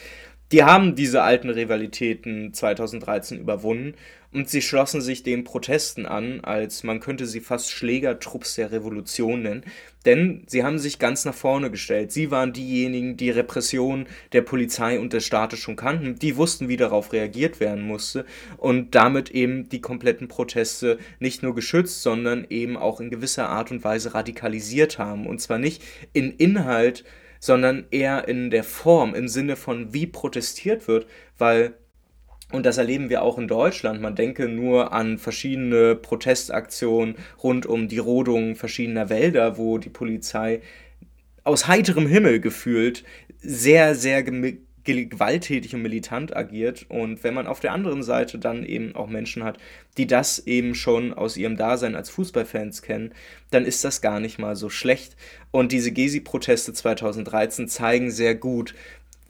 Die haben diese alten Rivalitäten 2013 überwunden und sie schlossen sich den Protesten an, als man könnte sie fast Schlägertrupps der Revolution nennen, denn sie haben sich ganz nach vorne gestellt. Sie waren diejenigen, die Repression der Polizei und des Staates schon kannten, die wussten, wie darauf reagiert werden musste und damit eben die kompletten Proteste nicht nur geschützt, sondern eben auch in gewisser Art und Weise radikalisiert haben und zwar nicht in Inhalt, sondern eher in der Form, im Sinne von wie protestiert wird, weil und das erleben wir auch in Deutschland. Man denke nur an verschiedene Protestaktionen rund um die Rodung verschiedener Wälder, wo die Polizei aus heiterem Himmel gefühlt sehr, sehr gewalttätig und militant agiert. Und wenn man auf der anderen Seite dann eben auch Menschen hat, die das eben schon aus ihrem Dasein als Fußballfans kennen, dann ist das gar nicht mal so schlecht. Und diese Gezi-Proteste 2013 zeigen sehr gut,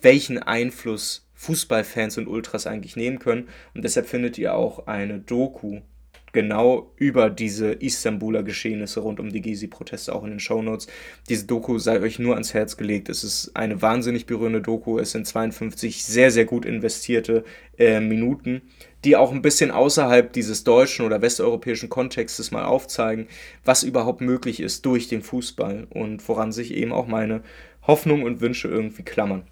welchen Einfluss Fußballfans und Ultras eigentlich nehmen können. Und deshalb findet ihr auch eine Doku genau über diese Istanbuler Geschehnisse rund um die Gezi-Proteste auch in den Shownotes. Diese Doku sei euch nur ans Herz gelegt. Es ist eine wahnsinnig berührende Doku. Es sind 52 sehr, sehr gut investierte äh, Minuten, die auch ein bisschen außerhalb dieses deutschen oder westeuropäischen Kontextes mal aufzeigen, was überhaupt möglich ist durch den Fußball und woran sich eben auch meine Hoffnungen und Wünsche irgendwie klammern.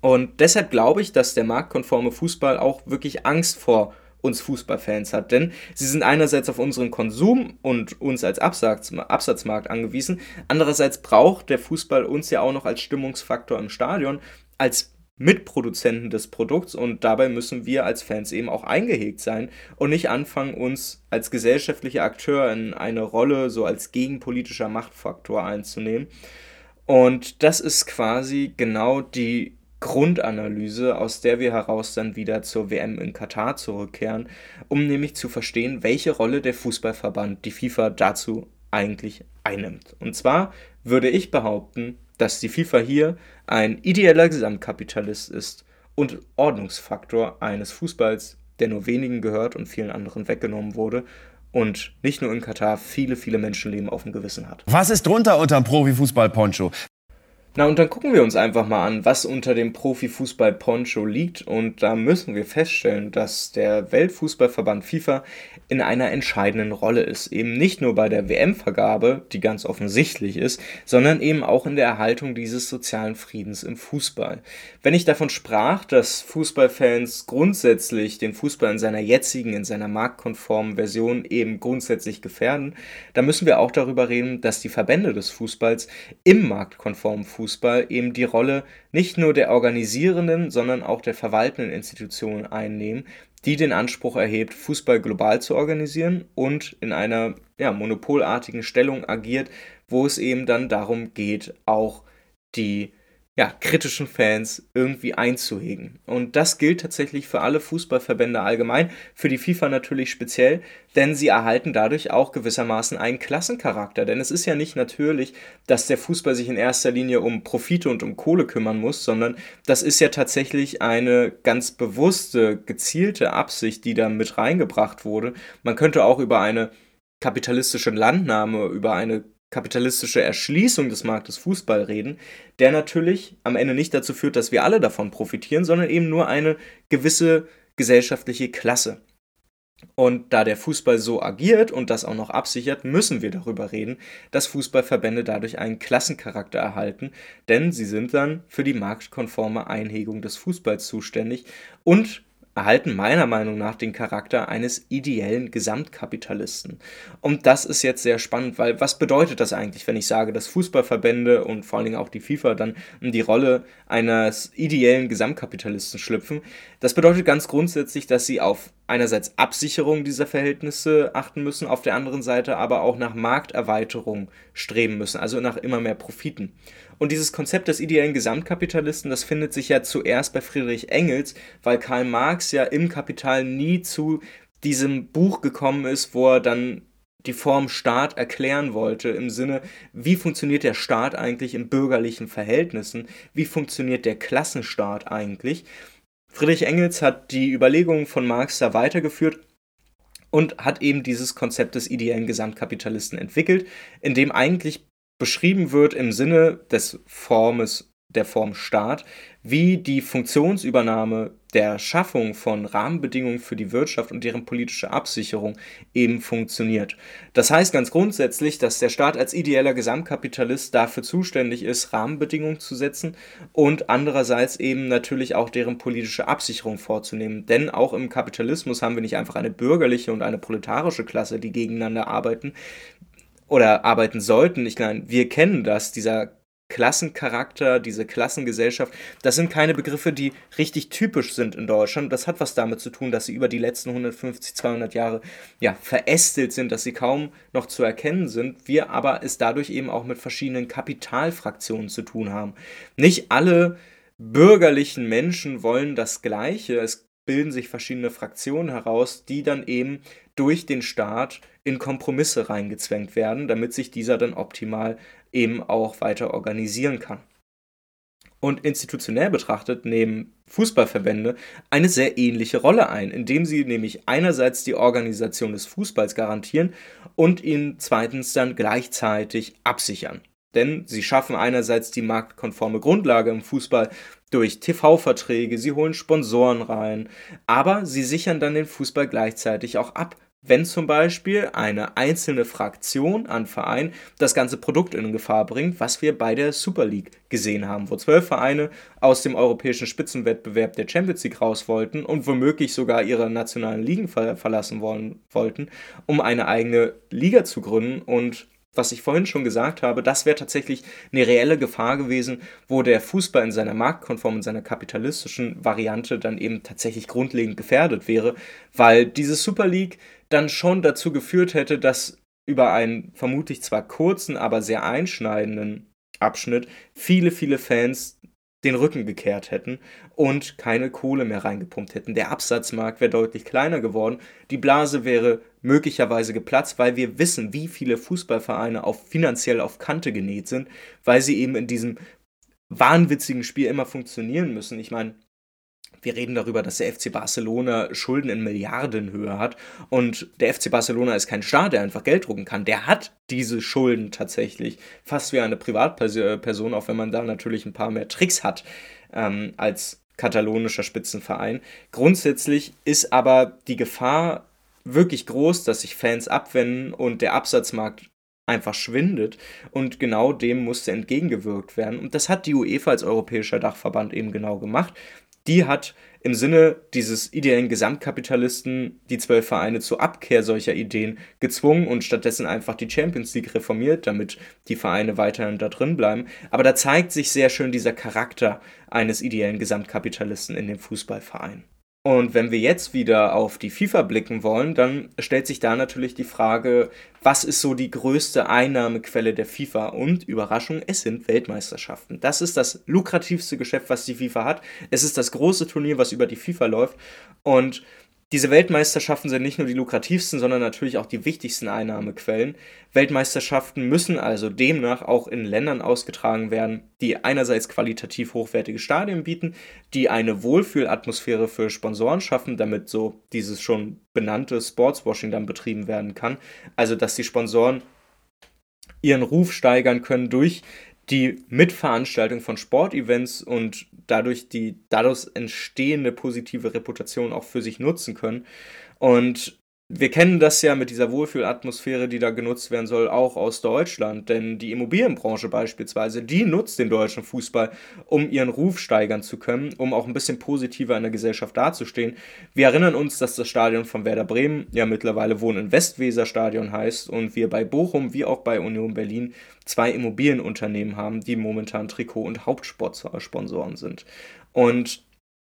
Und deshalb glaube ich, dass der marktkonforme Fußball auch wirklich Angst vor uns Fußballfans hat. Denn sie sind einerseits auf unseren Konsum und uns als Absatz, Absatzmarkt angewiesen. Andererseits braucht der Fußball uns ja auch noch als Stimmungsfaktor im Stadion, als Mitproduzenten des Produkts und dabei müssen wir als Fans eben auch eingehegt sein und nicht anfangen, uns als gesellschaftlicher Akteur in eine Rolle so als gegenpolitischer Machtfaktor einzunehmen. Und das ist quasi genau die Grundanalyse, aus der wir heraus dann wieder zur WM in Katar zurückkehren, um nämlich zu verstehen, welche Rolle der Fußballverband, die FIFA, dazu eigentlich einnimmt. Und zwar würde ich behaupten, dass die FIFA hier ein ideeller Gesamtkapitalist ist und Ordnungsfaktor eines Fußballs, der nur wenigen gehört und vielen anderen weggenommen wurde und nicht nur in Katar viele, viele Menschenleben auf dem Gewissen hat. Was ist drunter unterm Profifußball-Poncho? Na, und dann gucken wir uns einfach mal an, was unter dem Profifußball Poncho liegt. Und da müssen wir feststellen, dass der Weltfußballverband FIFA in einer entscheidenden Rolle ist. Eben nicht nur bei der WM-Vergabe, die ganz offensichtlich ist, sondern eben auch in der Erhaltung dieses sozialen Friedens im Fußball. Wenn ich davon sprach, dass Fußballfans grundsätzlich den Fußball in seiner jetzigen, in seiner marktkonformen Version eben grundsätzlich gefährden, dann müssen wir auch darüber reden, dass die Verbände des Fußballs im marktkonformen Fußball Fußball eben die Rolle nicht nur der organisierenden, sondern auch der verwaltenden Institutionen einnehmen, die den Anspruch erhebt, Fußball global zu organisieren und in einer ja, monopolartigen Stellung agiert, wo es eben dann darum geht, auch die ja, kritischen Fans irgendwie einzuhegen. Und das gilt tatsächlich für alle Fußballverbände allgemein, für die FIFA natürlich speziell, denn sie erhalten dadurch auch gewissermaßen einen Klassencharakter. Denn es ist ja nicht natürlich, dass der Fußball sich in erster Linie um Profite und um Kohle kümmern muss, sondern das ist ja tatsächlich eine ganz bewusste, gezielte Absicht, die da mit reingebracht wurde. Man könnte auch über eine kapitalistische Landnahme, über eine kapitalistische Erschließung des Marktes Fußball reden, der natürlich am Ende nicht dazu führt, dass wir alle davon profitieren, sondern eben nur eine gewisse gesellschaftliche Klasse. Und da der Fußball so agiert und das auch noch absichert, müssen wir darüber reden, dass Fußballverbände dadurch einen Klassencharakter erhalten, denn sie sind dann für die marktkonforme Einhegung des Fußballs zuständig und erhalten meiner Meinung nach den Charakter eines ideellen Gesamtkapitalisten. Und das ist jetzt sehr spannend, weil was bedeutet das eigentlich, wenn ich sage, dass Fußballverbände und vor allen Dingen auch die FIFA dann in die Rolle eines ideellen Gesamtkapitalisten schlüpfen? Das bedeutet ganz grundsätzlich, dass sie auf einerseits Absicherung dieser Verhältnisse achten müssen, auf der anderen Seite aber auch nach Markterweiterung streben müssen, also nach immer mehr Profiten. Und dieses Konzept des ideellen Gesamtkapitalisten, das findet sich ja zuerst bei Friedrich Engels, weil Karl Marx ja im Kapital nie zu diesem Buch gekommen ist, wo er dann die Form Staat erklären wollte, im Sinne, wie funktioniert der Staat eigentlich in bürgerlichen Verhältnissen, wie funktioniert der Klassenstaat eigentlich. Friedrich Engels hat die Überlegungen von Marx da weitergeführt und hat eben dieses Konzept des ideellen Gesamtkapitalisten entwickelt, in dem eigentlich beschrieben wird im Sinne des Formes der Form Staat, wie die Funktionsübernahme der Schaffung von Rahmenbedingungen für die Wirtschaft und deren politische Absicherung eben funktioniert. Das heißt ganz grundsätzlich, dass der Staat als ideeller Gesamtkapitalist dafür zuständig ist, Rahmenbedingungen zu setzen und andererseits eben natürlich auch deren politische Absicherung vorzunehmen. Denn auch im Kapitalismus haben wir nicht einfach eine bürgerliche und eine proletarische Klasse, die gegeneinander arbeiten, oder arbeiten sollten. Ich meine, wir kennen das, dieser Klassencharakter, diese Klassengesellschaft, das sind keine Begriffe, die richtig typisch sind in Deutschland. Das hat was damit zu tun, dass sie über die letzten 150, 200 Jahre ja, verästelt sind, dass sie kaum noch zu erkennen sind. Wir aber es dadurch eben auch mit verschiedenen Kapitalfraktionen zu tun haben. Nicht alle bürgerlichen Menschen wollen das Gleiche. Es bilden sich verschiedene Fraktionen heraus, die dann eben durch den Staat in Kompromisse reingezwängt werden, damit sich dieser dann optimal eben auch weiter organisieren kann. Und institutionell betrachtet nehmen Fußballverbände eine sehr ähnliche Rolle ein, indem sie nämlich einerseits die Organisation des Fußballs garantieren und ihn zweitens dann gleichzeitig absichern. Denn sie schaffen einerseits die marktkonforme Grundlage im Fußball durch TV-Verträge, sie holen Sponsoren rein, aber sie sichern dann den Fußball gleichzeitig auch ab. Wenn zum Beispiel eine einzelne Fraktion an Verein das ganze Produkt in Gefahr bringt, was wir bei der Super League gesehen haben, wo zwölf Vereine aus dem europäischen Spitzenwettbewerb der Champions League raus wollten und womöglich sogar ihre nationalen Ligen ver verlassen wollen, wollten, um eine eigene Liga zu gründen und was ich vorhin schon gesagt habe, das wäre tatsächlich eine reelle Gefahr gewesen, wo der Fußball in seiner marktkonformen, in seiner kapitalistischen Variante dann eben tatsächlich grundlegend gefährdet wäre, weil diese Super League dann schon dazu geführt hätte, dass über einen vermutlich zwar kurzen, aber sehr einschneidenden Abschnitt viele, viele Fans den Rücken gekehrt hätten und keine Kohle mehr reingepumpt hätten. Der Absatzmarkt wäre deutlich kleiner geworden, die Blase wäre möglicherweise geplatzt, weil wir wissen, wie viele Fußballvereine auf, finanziell auf Kante genäht sind, weil sie eben in diesem wahnwitzigen Spiel immer funktionieren müssen. Ich meine, wir reden darüber, dass der FC Barcelona Schulden in Milliardenhöhe hat. Und der FC Barcelona ist kein Staat, der einfach Geld drucken kann. Der hat diese Schulden tatsächlich. Fast wie eine Privatperson, auch wenn man da natürlich ein paar mehr Tricks hat ähm, als katalonischer Spitzenverein. Grundsätzlich ist aber die Gefahr wirklich groß, dass sich Fans abwenden und der Absatzmarkt einfach schwindet. Und genau dem musste entgegengewirkt werden. Und das hat die UEFA als europäischer Dachverband eben genau gemacht die hat im Sinne dieses ideellen Gesamtkapitalisten die zwölf Vereine zur Abkehr solcher Ideen gezwungen und stattdessen einfach die Champions League reformiert, damit die Vereine weiterhin da drin bleiben. Aber da zeigt sich sehr schön dieser Charakter eines ideellen Gesamtkapitalisten in dem Fußballverein. Und wenn wir jetzt wieder auf die FIFA blicken wollen, dann stellt sich da natürlich die Frage, was ist so die größte Einnahmequelle der FIFA? Und Überraschung, es sind Weltmeisterschaften. Das ist das lukrativste Geschäft, was die FIFA hat. Es ist das große Turnier, was über die FIFA läuft. Und diese Weltmeisterschaften sind nicht nur die lukrativsten, sondern natürlich auch die wichtigsten Einnahmequellen. Weltmeisterschaften müssen also demnach auch in Ländern ausgetragen werden, die einerseits qualitativ hochwertige Stadien bieten, die eine Wohlfühlatmosphäre für Sponsoren schaffen, damit so dieses schon benannte Sportswashing dann betrieben werden kann. Also dass die Sponsoren ihren Ruf steigern können durch die Mitveranstaltung von Sportevents und dadurch die daraus entstehende positive Reputation auch für sich nutzen können. Und wir kennen das ja mit dieser Wohlfühlatmosphäre, die da genutzt werden soll, auch aus Deutschland. Denn die Immobilienbranche beispielsweise, die nutzt den deutschen Fußball, um ihren Ruf steigern zu können, um auch ein bisschen positiver in der Gesellschaft dazustehen. Wir erinnern uns, dass das Stadion von Werder Bremen ja mittlerweile Wohn- in Westweser Stadion heißt und wir bei Bochum wie auch bei Union Berlin zwei Immobilienunternehmen haben, die momentan Trikot- und Hauptsportsponsoren sind. Und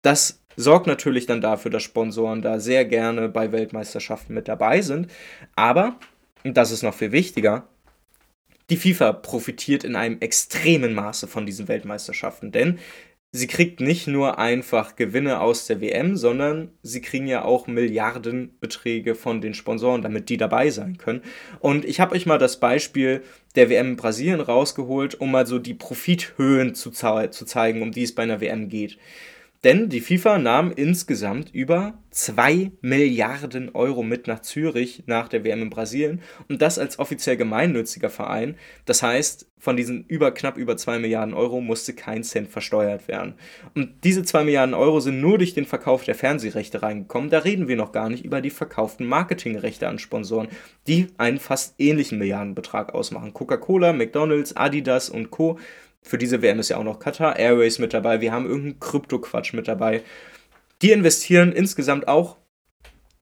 das sorgt natürlich dann dafür, dass Sponsoren da sehr gerne bei Weltmeisterschaften mit dabei sind. Aber, und das ist noch viel wichtiger, die FIFA profitiert in einem extremen Maße von diesen Weltmeisterschaften, denn sie kriegt nicht nur einfach Gewinne aus der WM, sondern sie kriegen ja auch Milliardenbeträge von den Sponsoren, damit die dabei sein können. Und ich habe euch mal das Beispiel der WM in Brasilien rausgeholt, um mal so die Profithöhen zu, zu zeigen, um die es bei einer WM geht. Denn die FIFA nahm insgesamt über 2 Milliarden Euro mit nach Zürich nach der WM in Brasilien und das als offiziell gemeinnütziger Verein. Das heißt, von diesen über knapp über 2 Milliarden Euro musste kein Cent versteuert werden. Und diese 2 Milliarden Euro sind nur durch den Verkauf der Fernsehrechte reingekommen. Da reden wir noch gar nicht über die verkauften Marketingrechte an Sponsoren, die einen fast ähnlichen Milliardenbetrag ausmachen. Coca-Cola, McDonald's, Adidas und Co für diese WM ist ja auch noch Qatar Airways mit dabei. Wir haben irgendeinen Krypto-Quatsch mit dabei. Die investieren insgesamt auch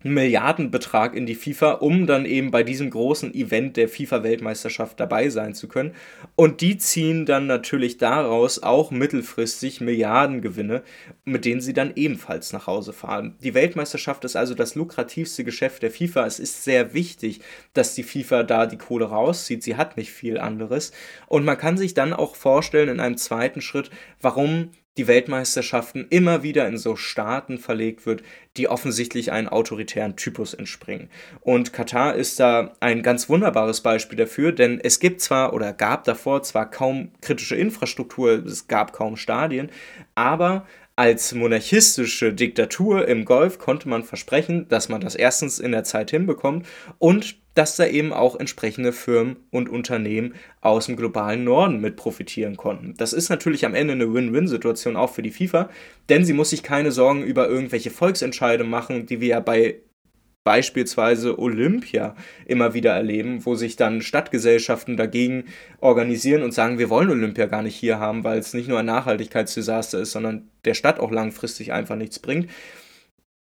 einen Milliardenbetrag in die FIFA, um dann eben bei diesem großen Event der FIFA-Weltmeisterschaft dabei sein zu können. Und die ziehen dann natürlich daraus auch mittelfristig Milliardengewinne, mit denen sie dann ebenfalls nach Hause fahren. Die Weltmeisterschaft ist also das lukrativste Geschäft der FIFA. Es ist sehr wichtig, dass die FIFA da die Kohle rauszieht. Sie hat nicht viel anderes. Und man kann sich dann auch vorstellen in einem zweiten Schritt, warum die Weltmeisterschaften immer wieder in so Staaten verlegt wird, die offensichtlich einen autoritären Typus entspringen. Und Katar ist da ein ganz wunderbares Beispiel dafür, denn es gibt zwar oder gab davor zwar kaum kritische Infrastruktur, es gab kaum Stadien, aber als monarchistische Diktatur im Golf konnte man versprechen, dass man das erstens in der Zeit hinbekommt und dass da eben auch entsprechende Firmen und Unternehmen aus dem globalen Norden mit profitieren konnten. Das ist natürlich am Ende eine Win-Win-Situation auch für die FIFA, denn sie muss sich keine Sorgen über irgendwelche Volksentscheide machen, die wir ja bei beispielsweise Olympia immer wieder erleben, wo sich dann Stadtgesellschaften dagegen organisieren und sagen, wir wollen Olympia gar nicht hier haben, weil es nicht nur ein Nachhaltigkeitsdesaster ist, sondern der Stadt auch langfristig einfach nichts bringt.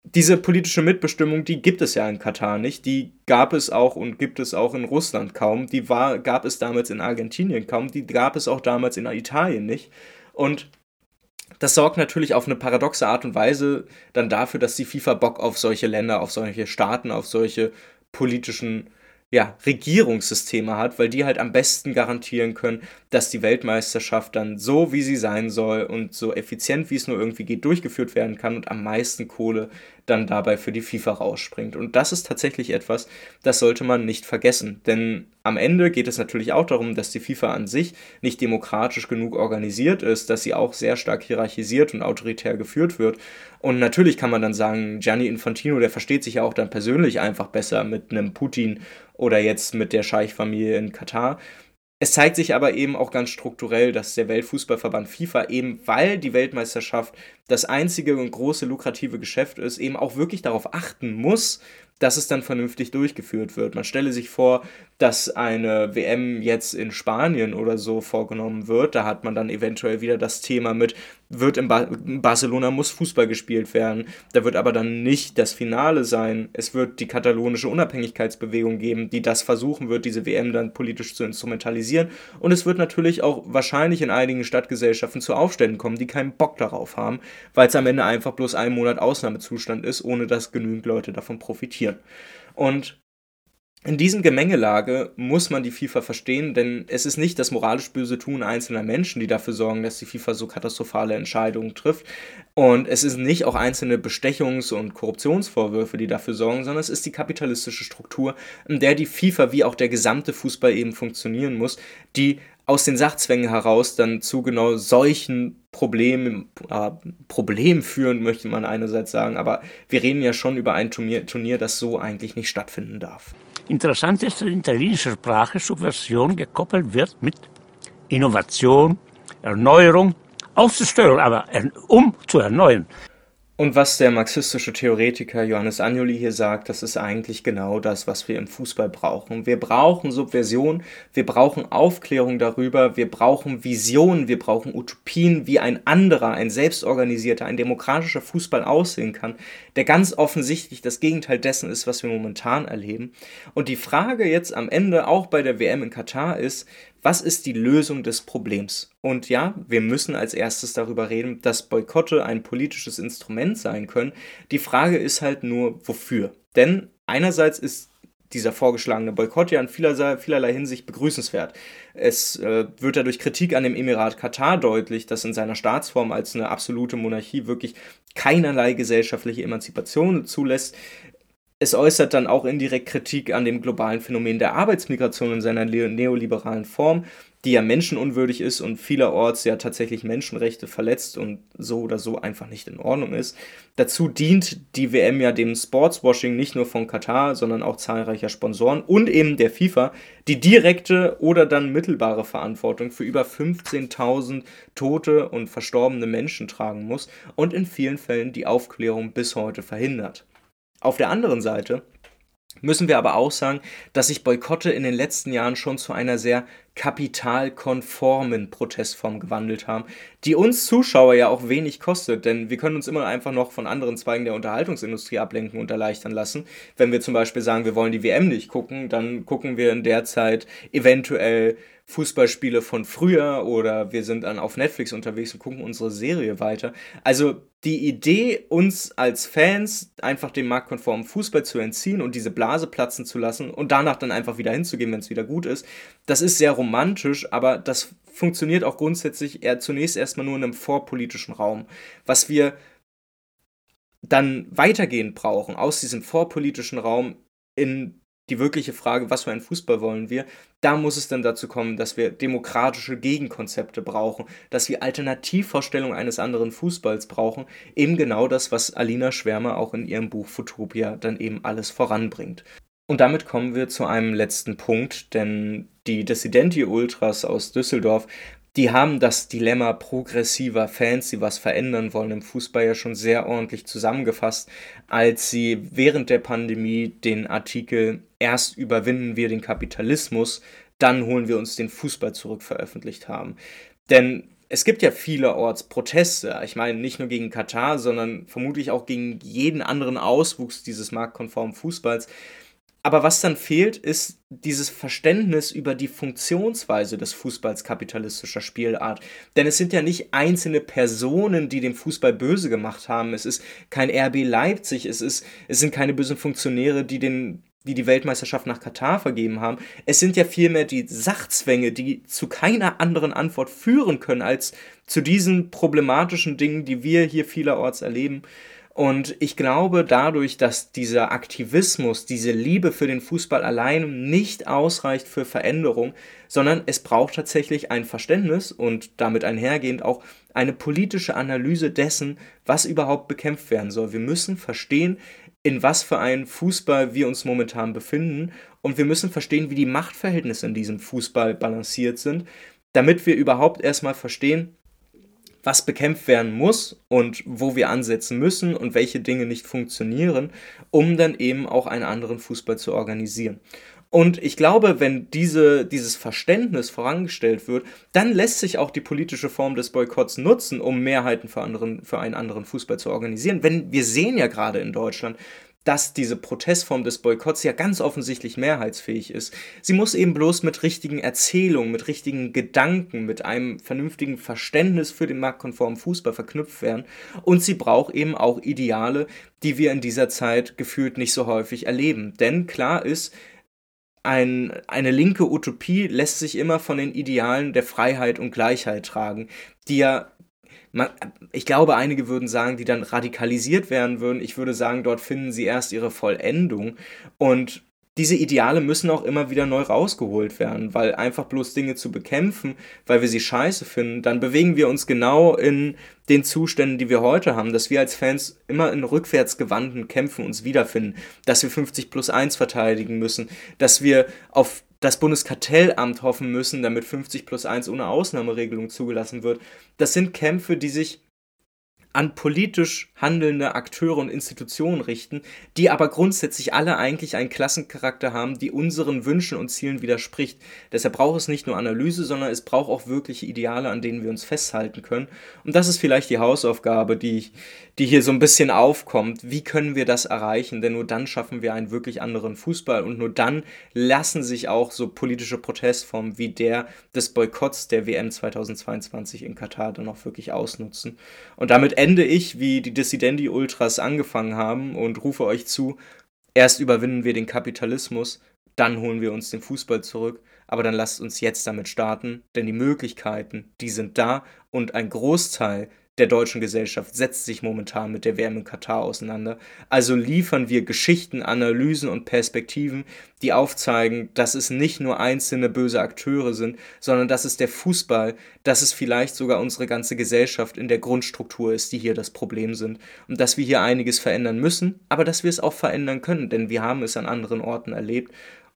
Diese politische Mitbestimmung, die gibt es ja in Katar nicht. Die gab es auch und gibt es auch in Russland kaum. Die war, gab es damals in Argentinien kaum. Die gab es auch damals in Italien nicht. Und das sorgt natürlich auf eine paradoxe Art und Weise dann dafür, dass die FIFA Bock auf solche Länder, auf solche Staaten, auf solche politischen ja, Regierungssysteme hat, weil die halt am besten garantieren können, dass die Weltmeisterschaft dann so, wie sie sein soll und so effizient, wie es nur irgendwie geht, durchgeführt werden kann und am meisten Kohle dann dabei für die FIFA rausspringt. Und das ist tatsächlich etwas, das sollte man nicht vergessen. Denn am Ende geht es natürlich auch darum, dass die FIFA an sich nicht demokratisch genug organisiert ist, dass sie auch sehr stark hierarchisiert und autoritär geführt wird. Und natürlich kann man dann sagen, Gianni Infantino, der versteht sich ja auch dann persönlich einfach besser mit einem Putin oder jetzt mit der Scheichfamilie in Katar. Es zeigt sich aber eben auch ganz strukturell, dass der Weltfußballverband FIFA eben, weil die Weltmeisterschaft das einzige und große lukrative Geschäft ist, eben auch wirklich darauf achten muss, dass es dann vernünftig durchgeführt wird. Man stelle sich vor, dass eine WM jetzt in Spanien oder so vorgenommen wird. Da hat man dann eventuell wieder das Thema mit, wird in, ba Barcelona muss Fußball gespielt werden. Da wird aber dann nicht das Finale sein. Es wird die katalonische Unabhängigkeitsbewegung geben, die das versuchen wird, diese WM dann politisch zu instrumentalisieren. Und es wird natürlich auch wahrscheinlich in einigen Stadtgesellschaften zu Aufständen kommen, die keinen Bock darauf haben, weil es am Ende einfach bloß ein Monat Ausnahmezustand ist, ohne dass genügend Leute davon profitieren. Und in diesem Gemengelage muss man die FIFA verstehen, denn es ist nicht das moralisch böse Tun einzelner Menschen, die dafür sorgen, dass die FIFA so katastrophale Entscheidungen trifft. Und es ist nicht auch einzelne Bestechungs- und Korruptionsvorwürfe, die dafür sorgen, sondern es ist die kapitalistische Struktur, in der die FIFA wie auch der gesamte Fußball eben funktionieren muss, die aus den Sachzwängen heraus dann zu genau solchen Problemen, äh, Problemen führen, möchte man einerseits sagen, aber wir reden ja schon über ein Turnier, Turnier, das so eigentlich nicht stattfinden darf. Interessant ist, dass in italienischer Sprache Subversion gekoppelt wird mit Innovation, Erneuerung, auch Zerstörung, aber um zu erneuern. Und was der marxistische Theoretiker Johannes Agnoli hier sagt, das ist eigentlich genau das, was wir im Fußball brauchen. Wir brauchen Subversion, wir brauchen Aufklärung darüber, wir brauchen Visionen, wir brauchen Utopien, wie ein anderer, ein selbstorganisierter, ein demokratischer Fußball aussehen kann, der ganz offensichtlich das Gegenteil dessen ist, was wir momentan erleben. Und die Frage jetzt am Ende auch bei der WM in Katar ist, was ist die Lösung des Problems? Und ja, wir müssen als erstes darüber reden, dass Boykotte ein politisches Instrument sein können. Die Frage ist halt nur, wofür? Denn einerseits ist dieser vorgeschlagene Boykott ja in vielerlei, vielerlei Hinsicht begrüßenswert. Es äh, wird dadurch Kritik an dem Emirat Katar deutlich, das in seiner Staatsform als eine absolute Monarchie wirklich keinerlei gesellschaftliche Emanzipation zulässt. Es äußert dann auch indirekt Kritik an dem globalen Phänomen der Arbeitsmigration in seiner neoliberalen Form, die ja menschenunwürdig ist und vielerorts ja tatsächlich Menschenrechte verletzt und so oder so einfach nicht in Ordnung ist. Dazu dient die WM ja dem Sportswashing nicht nur von Katar, sondern auch zahlreicher Sponsoren und eben der FIFA, die direkte oder dann mittelbare Verantwortung für über 15.000 tote und verstorbene Menschen tragen muss und in vielen Fällen die Aufklärung bis heute verhindert. Auf der anderen Seite müssen wir aber auch sagen, dass sich Boykotte in den letzten Jahren schon zu einer sehr kapitalkonformen Protestform gewandelt haben, die uns Zuschauer ja auch wenig kostet, denn wir können uns immer einfach noch von anderen Zweigen der Unterhaltungsindustrie ablenken und erleichtern lassen. Wenn wir zum Beispiel sagen, wir wollen die WM nicht gucken, dann gucken wir in der Zeit eventuell Fußballspiele von früher oder wir sind dann auf Netflix unterwegs und gucken unsere Serie weiter. Also die Idee, uns als Fans einfach dem marktkonformen Fußball zu entziehen und diese Blase platzen zu lassen und danach dann einfach wieder hinzugehen, wenn es wieder gut ist, das ist sehr romantisch, aber das funktioniert auch grundsätzlich eher zunächst erstmal nur in einem vorpolitischen Raum. Was wir dann weitergehend brauchen aus diesem vorpolitischen Raum in die wirkliche Frage, was für einen Fußball wollen wir, da muss es dann dazu kommen, dass wir demokratische Gegenkonzepte brauchen, dass wir Alternativvorstellungen eines anderen Fußballs brauchen, eben genau das, was Alina Schwärmer auch in ihrem Buch Futopia dann eben alles voranbringt. Und damit kommen wir zu einem letzten Punkt, denn die Dissidenti Ultras aus Düsseldorf die haben das Dilemma progressiver Fans, die was verändern wollen im Fußball ja schon sehr ordentlich zusammengefasst, als sie während der Pandemie den Artikel Erst überwinden wir den Kapitalismus, dann holen wir uns den Fußball zurück veröffentlicht haben. Denn es gibt ja vielerorts Proteste. Ich meine, nicht nur gegen Katar, sondern vermutlich auch gegen jeden anderen Auswuchs dieses marktkonformen Fußballs. Aber was dann fehlt, ist dieses Verständnis über die Funktionsweise des Fußballs kapitalistischer Spielart. Denn es sind ja nicht einzelne Personen, die dem Fußball böse gemacht haben. Es ist kein RB Leipzig, es, ist, es sind keine bösen Funktionäre, die den die die Weltmeisterschaft nach Katar vergeben haben. Es sind ja vielmehr die Sachzwänge, die zu keiner anderen Antwort führen können als zu diesen problematischen Dingen, die wir hier vielerorts erleben. Und ich glaube, dadurch, dass dieser Aktivismus, diese Liebe für den Fußball allein nicht ausreicht für Veränderung, sondern es braucht tatsächlich ein Verständnis und damit einhergehend auch eine politische Analyse dessen, was überhaupt bekämpft werden soll. Wir müssen verstehen, in was für einem Fußball wir uns momentan befinden und wir müssen verstehen, wie die Machtverhältnisse in diesem Fußball balanciert sind, damit wir überhaupt erstmal verstehen, was bekämpft werden muss und wo wir ansetzen müssen und welche Dinge nicht funktionieren, um dann eben auch einen anderen Fußball zu organisieren. Und ich glaube, wenn diese, dieses Verständnis vorangestellt wird, dann lässt sich auch die politische Form des Boykotts nutzen, um Mehrheiten für, anderen, für einen anderen Fußball zu organisieren. Wenn wir sehen ja gerade in Deutschland, dass diese Protestform des Boykotts ja ganz offensichtlich mehrheitsfähig ist. Sie muss eben bloß mit richtigen Erzählungen, mit richtigen Gedanken, mit einem vernünftigen Verständnis für den marktkonformen Fußball verknüpft werden. Und sie braucht eben auch Ideale, die wir in dieser Zeit gefühlt nicht so häufig erleben. Denn klar ist, ein, eine linke Utopie lässt sich immer von den Idealen der Freiheit und Gleichheit tragen, die ja man, ich glaube, einige würden sagen, die dann radikalisiert werden würden. Ich würde sagen, dort finden sie erst ihre Vollendung. Und diese Ideale müssen auch immer wieder neu rausgeholt werden, weil einfach bloß Dinge zu bekämpfen, weil wir sie scheiße finden, dann bewegen wir uns genau in den Zuständen, die wir heute haben, dass wir als Fans immer in rückwärtsgewandten Kämpfen uns wiederfinden, dass wir 50 plus 1 verteidigen müssen, dass wir auf das Bundeskartellamt hoffen müssen, damit 50 plus 1 ohne Ausnahmeregelung zugelassen wird. Das sind Kämpfe, die sich an politisch handelnde Akteure und Institutionen richten, die aber grundsätzlich alle eigentlich einen Klassencharakter haben, die unseren Wünschen und Zielen widerspricht. Deshalb braucht es nicht nur Analyse, sondern es braucht auch wirkliche Ideale, an denen wir uns festhalten können. Und das ist vielleicht die Hausaufgabe, die, die hier so ein bisschen aufkommt. Wie können wir das erreichen? Denn nur dann schaffen wir einen wirklich anderen Fußball und nur dann lassen sich auch so politische Protestformen wie der des Boykotts der WM 2022 in Katar dann auch wirklich ausnutzen. Und damit ende ich, wie die Dissidendi-Ultras angefangen haben und rufe euch zu, erst überwinden wir den Kapitalismus, dann holen wir uns den Fußball zurück, aber dann lasst uns jetzt damit starten, denn die Möglichkeiten, die sind da und ein Großteil der deutschen Gesellschaft setzt sich momentan mit der WM in Katar auseinander. Also liefern wir Geschichten, Analysen und Perspektiven, die aufzeigen, dass es nicht nur einzelne böse Akteure sind, sondern dass es der Fußball, dass es vielleicht sogar unsere ganze Gesellschaft in der Grundstruktur ist, die hier das Problem sind. Und dass wir hier einiges verändern müssen, aber dass wir es auch verändern können, denn wir haben es an anderen Orten erlebt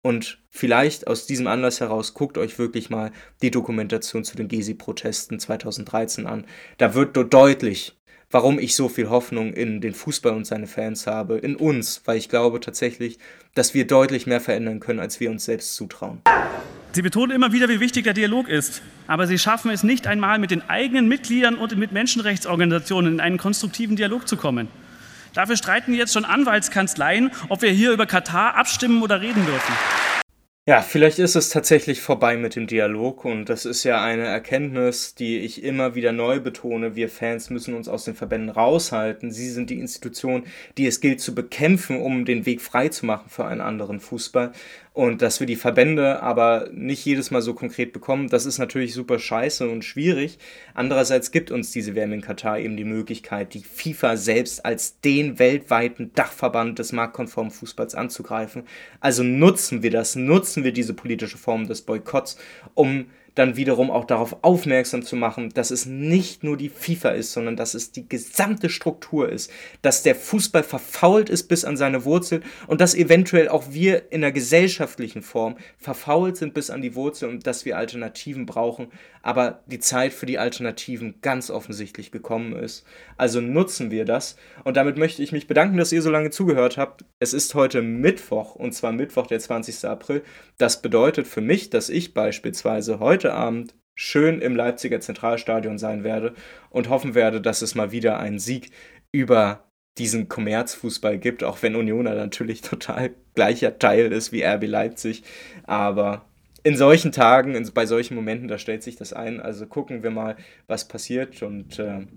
und vielleicht aus diesem Anlass heraus guckt euch wirklich mal die Dokumentation zu den Gezi-Protesten 2013 an. Da wird deutlich, warum ich so viel Hoffnung in den Fußball und seine Fans habe, in uns, weil ich glaube tatsächlich, dass wir deutlich mehr verändern können, als wir uns selbst zutrauen. Sie betonen immer wieder, wie wichtig der Dialog ist, aber Sie schaffen es nicht einmal, mit den eigenen Mitgliedern und mit Menschenrechtsorganisationen in einen konstruktiven Dialog zu kommen. Dafür streiten jetzt schon Anwaltskanzleien, ob wir hier über Katar abstimmen oder reden dürfen. Ja, vielleicht ist es tatsächlich vorbei mit dem Dialog und das ist ja eine Erkenntnis, die ich immer wieder neu betone. Wir Fans müssen uns aus den Verbänden raushalten. Sie sind die Institution, die es gilt zu bekämpfen, um den Weg frei zu machen für einen anderen Fußball. Und dass wir die Verbände aber nicht jedes Mal so konkret bekommen, das ist natürlich super scheiße und schwierig. Andererseits gibt uns diese WM in Katar eben die Möglichkeit, die FIFA selbst als den weltweiten Dachverband des marktkonformen Fußballs anzugreifen. Also nutzen wir das, nutzen wir diese politische Form des Boykotts, um dann wiederum auch darauf aufmerksam zu machen, dass es nicht nur die FIFA ist, sondern dass es die gesamte Struktur ist, dass der Fußball verfault ist bis an seine Wurzel und dass eventuell auch wir in der gesellschaftlichen Form verfault sind bis an die Wurzel und dass wir Alternativen brauchen, aber die Zeit für die Alternativen ganz offensichtlich gekommen ist. Also nutzen wir das und damit möchte ich mich bedanken, dass ihr so lange zugehört habt. Es ist heute Mittwoch und zwar Mittwoch, der 20. April. Das bedeutet für mich, dass ich beispielsweise heute Abend schön im Leipziger Zentralstadion sein werde und hoffen werde, dass es mal wieder einen Sieg über diesen Kommerzfußball gibt, auch wenn Unioner natürlich total gleicher Teil ist wie RB Leipzig. Aber in solchen Tagen, in, bei solchen Momenten, da stellt sich das ein. Also gucken wir mal, was passiert. Und äh,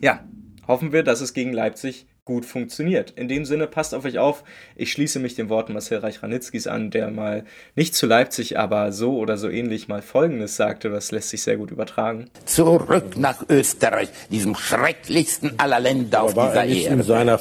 ja, hoffen wir, dass es gegen Leipzig gut funktioniert. In dem Sinne, passt auf euch auf. Ich schließe mich den Worten Marcel Reich-Ranitzkis an, der mal nicht zu Leipzig, aber so oder so ähnlich mal Folgendes sagte. Das lässt sich sehr gut übertragen. Zurück nach Österreich, diesem schrecklichsten aller Länder auf dieser Erde.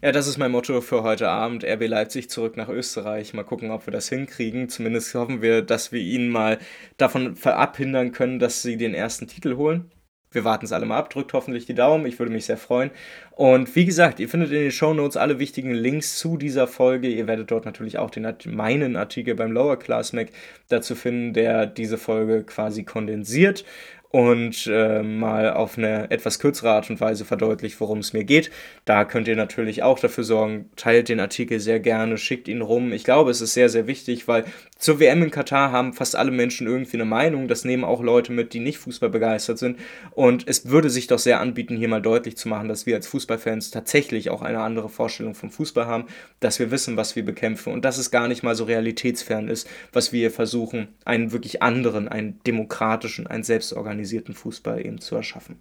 Ja, das ist mein Motto für heute Abend. RB Leipzig zurück nach Österreich. Mal gucken, ob wir das hinkriegen. Zumindest hoffen wir, dass wir ihnen mal davon abhindern können, dass sie den ersten Titel holen wir warten es alle mal ab, drückt hoffentlich die Daumen, ich würde mich sehr freuen. Und wie gesagt, ihr findet in den Show Notes alle wichtigen Links zu dieser Folge. Ihr werdet dort natürlich auch den, meinen Artikel beim Lower Class Mac dazu finden, der diese Folge quasi kondensiert und äh, mal auf eine etwas kürzere Art und Weise verdeutlicht, worum es mir geht. Da könnt ihr natürlich auch dafür sorgen, teilt den Artikel sehr gerne, schickt ihn rum. Ich glaube, es ist sehr, sehr wichtig, weil zur WM in Katar haben fast alle Menschen irgendwie eine Meinung. Das nehmen auch Leute mit, die nicht Fußball begeistert sind. Und es würde sich doch sehr anbieten, hier mal deutlich zu machen, dass wir als Fußballfans tatsächlich auch eine andere Vorstellung vom Fußball haben, dass wir wissen, was wir bekämpfen und dass es gar nicht mal so realitätsfern ist, was wir versuchen, einen wirklich anderen, einen demokratischen, einen selbstorganisierten organisierten Fußball eben zu erschaffen.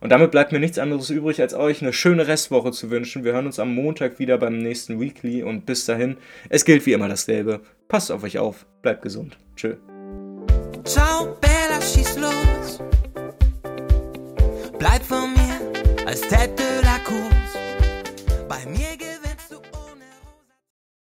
Und damit bleibt mir nichts anderes übrig, als euch eine schöne Restwoche zu wünschen. Wir hören uns am Montag wieder beim nächsten Weekly und bis dahin, es gilt wie immer dasselbe. Passt auf euch auf, bleibt gesund. Tschö. Ciao, Bella, schieß los. Bleib von mir, als hätte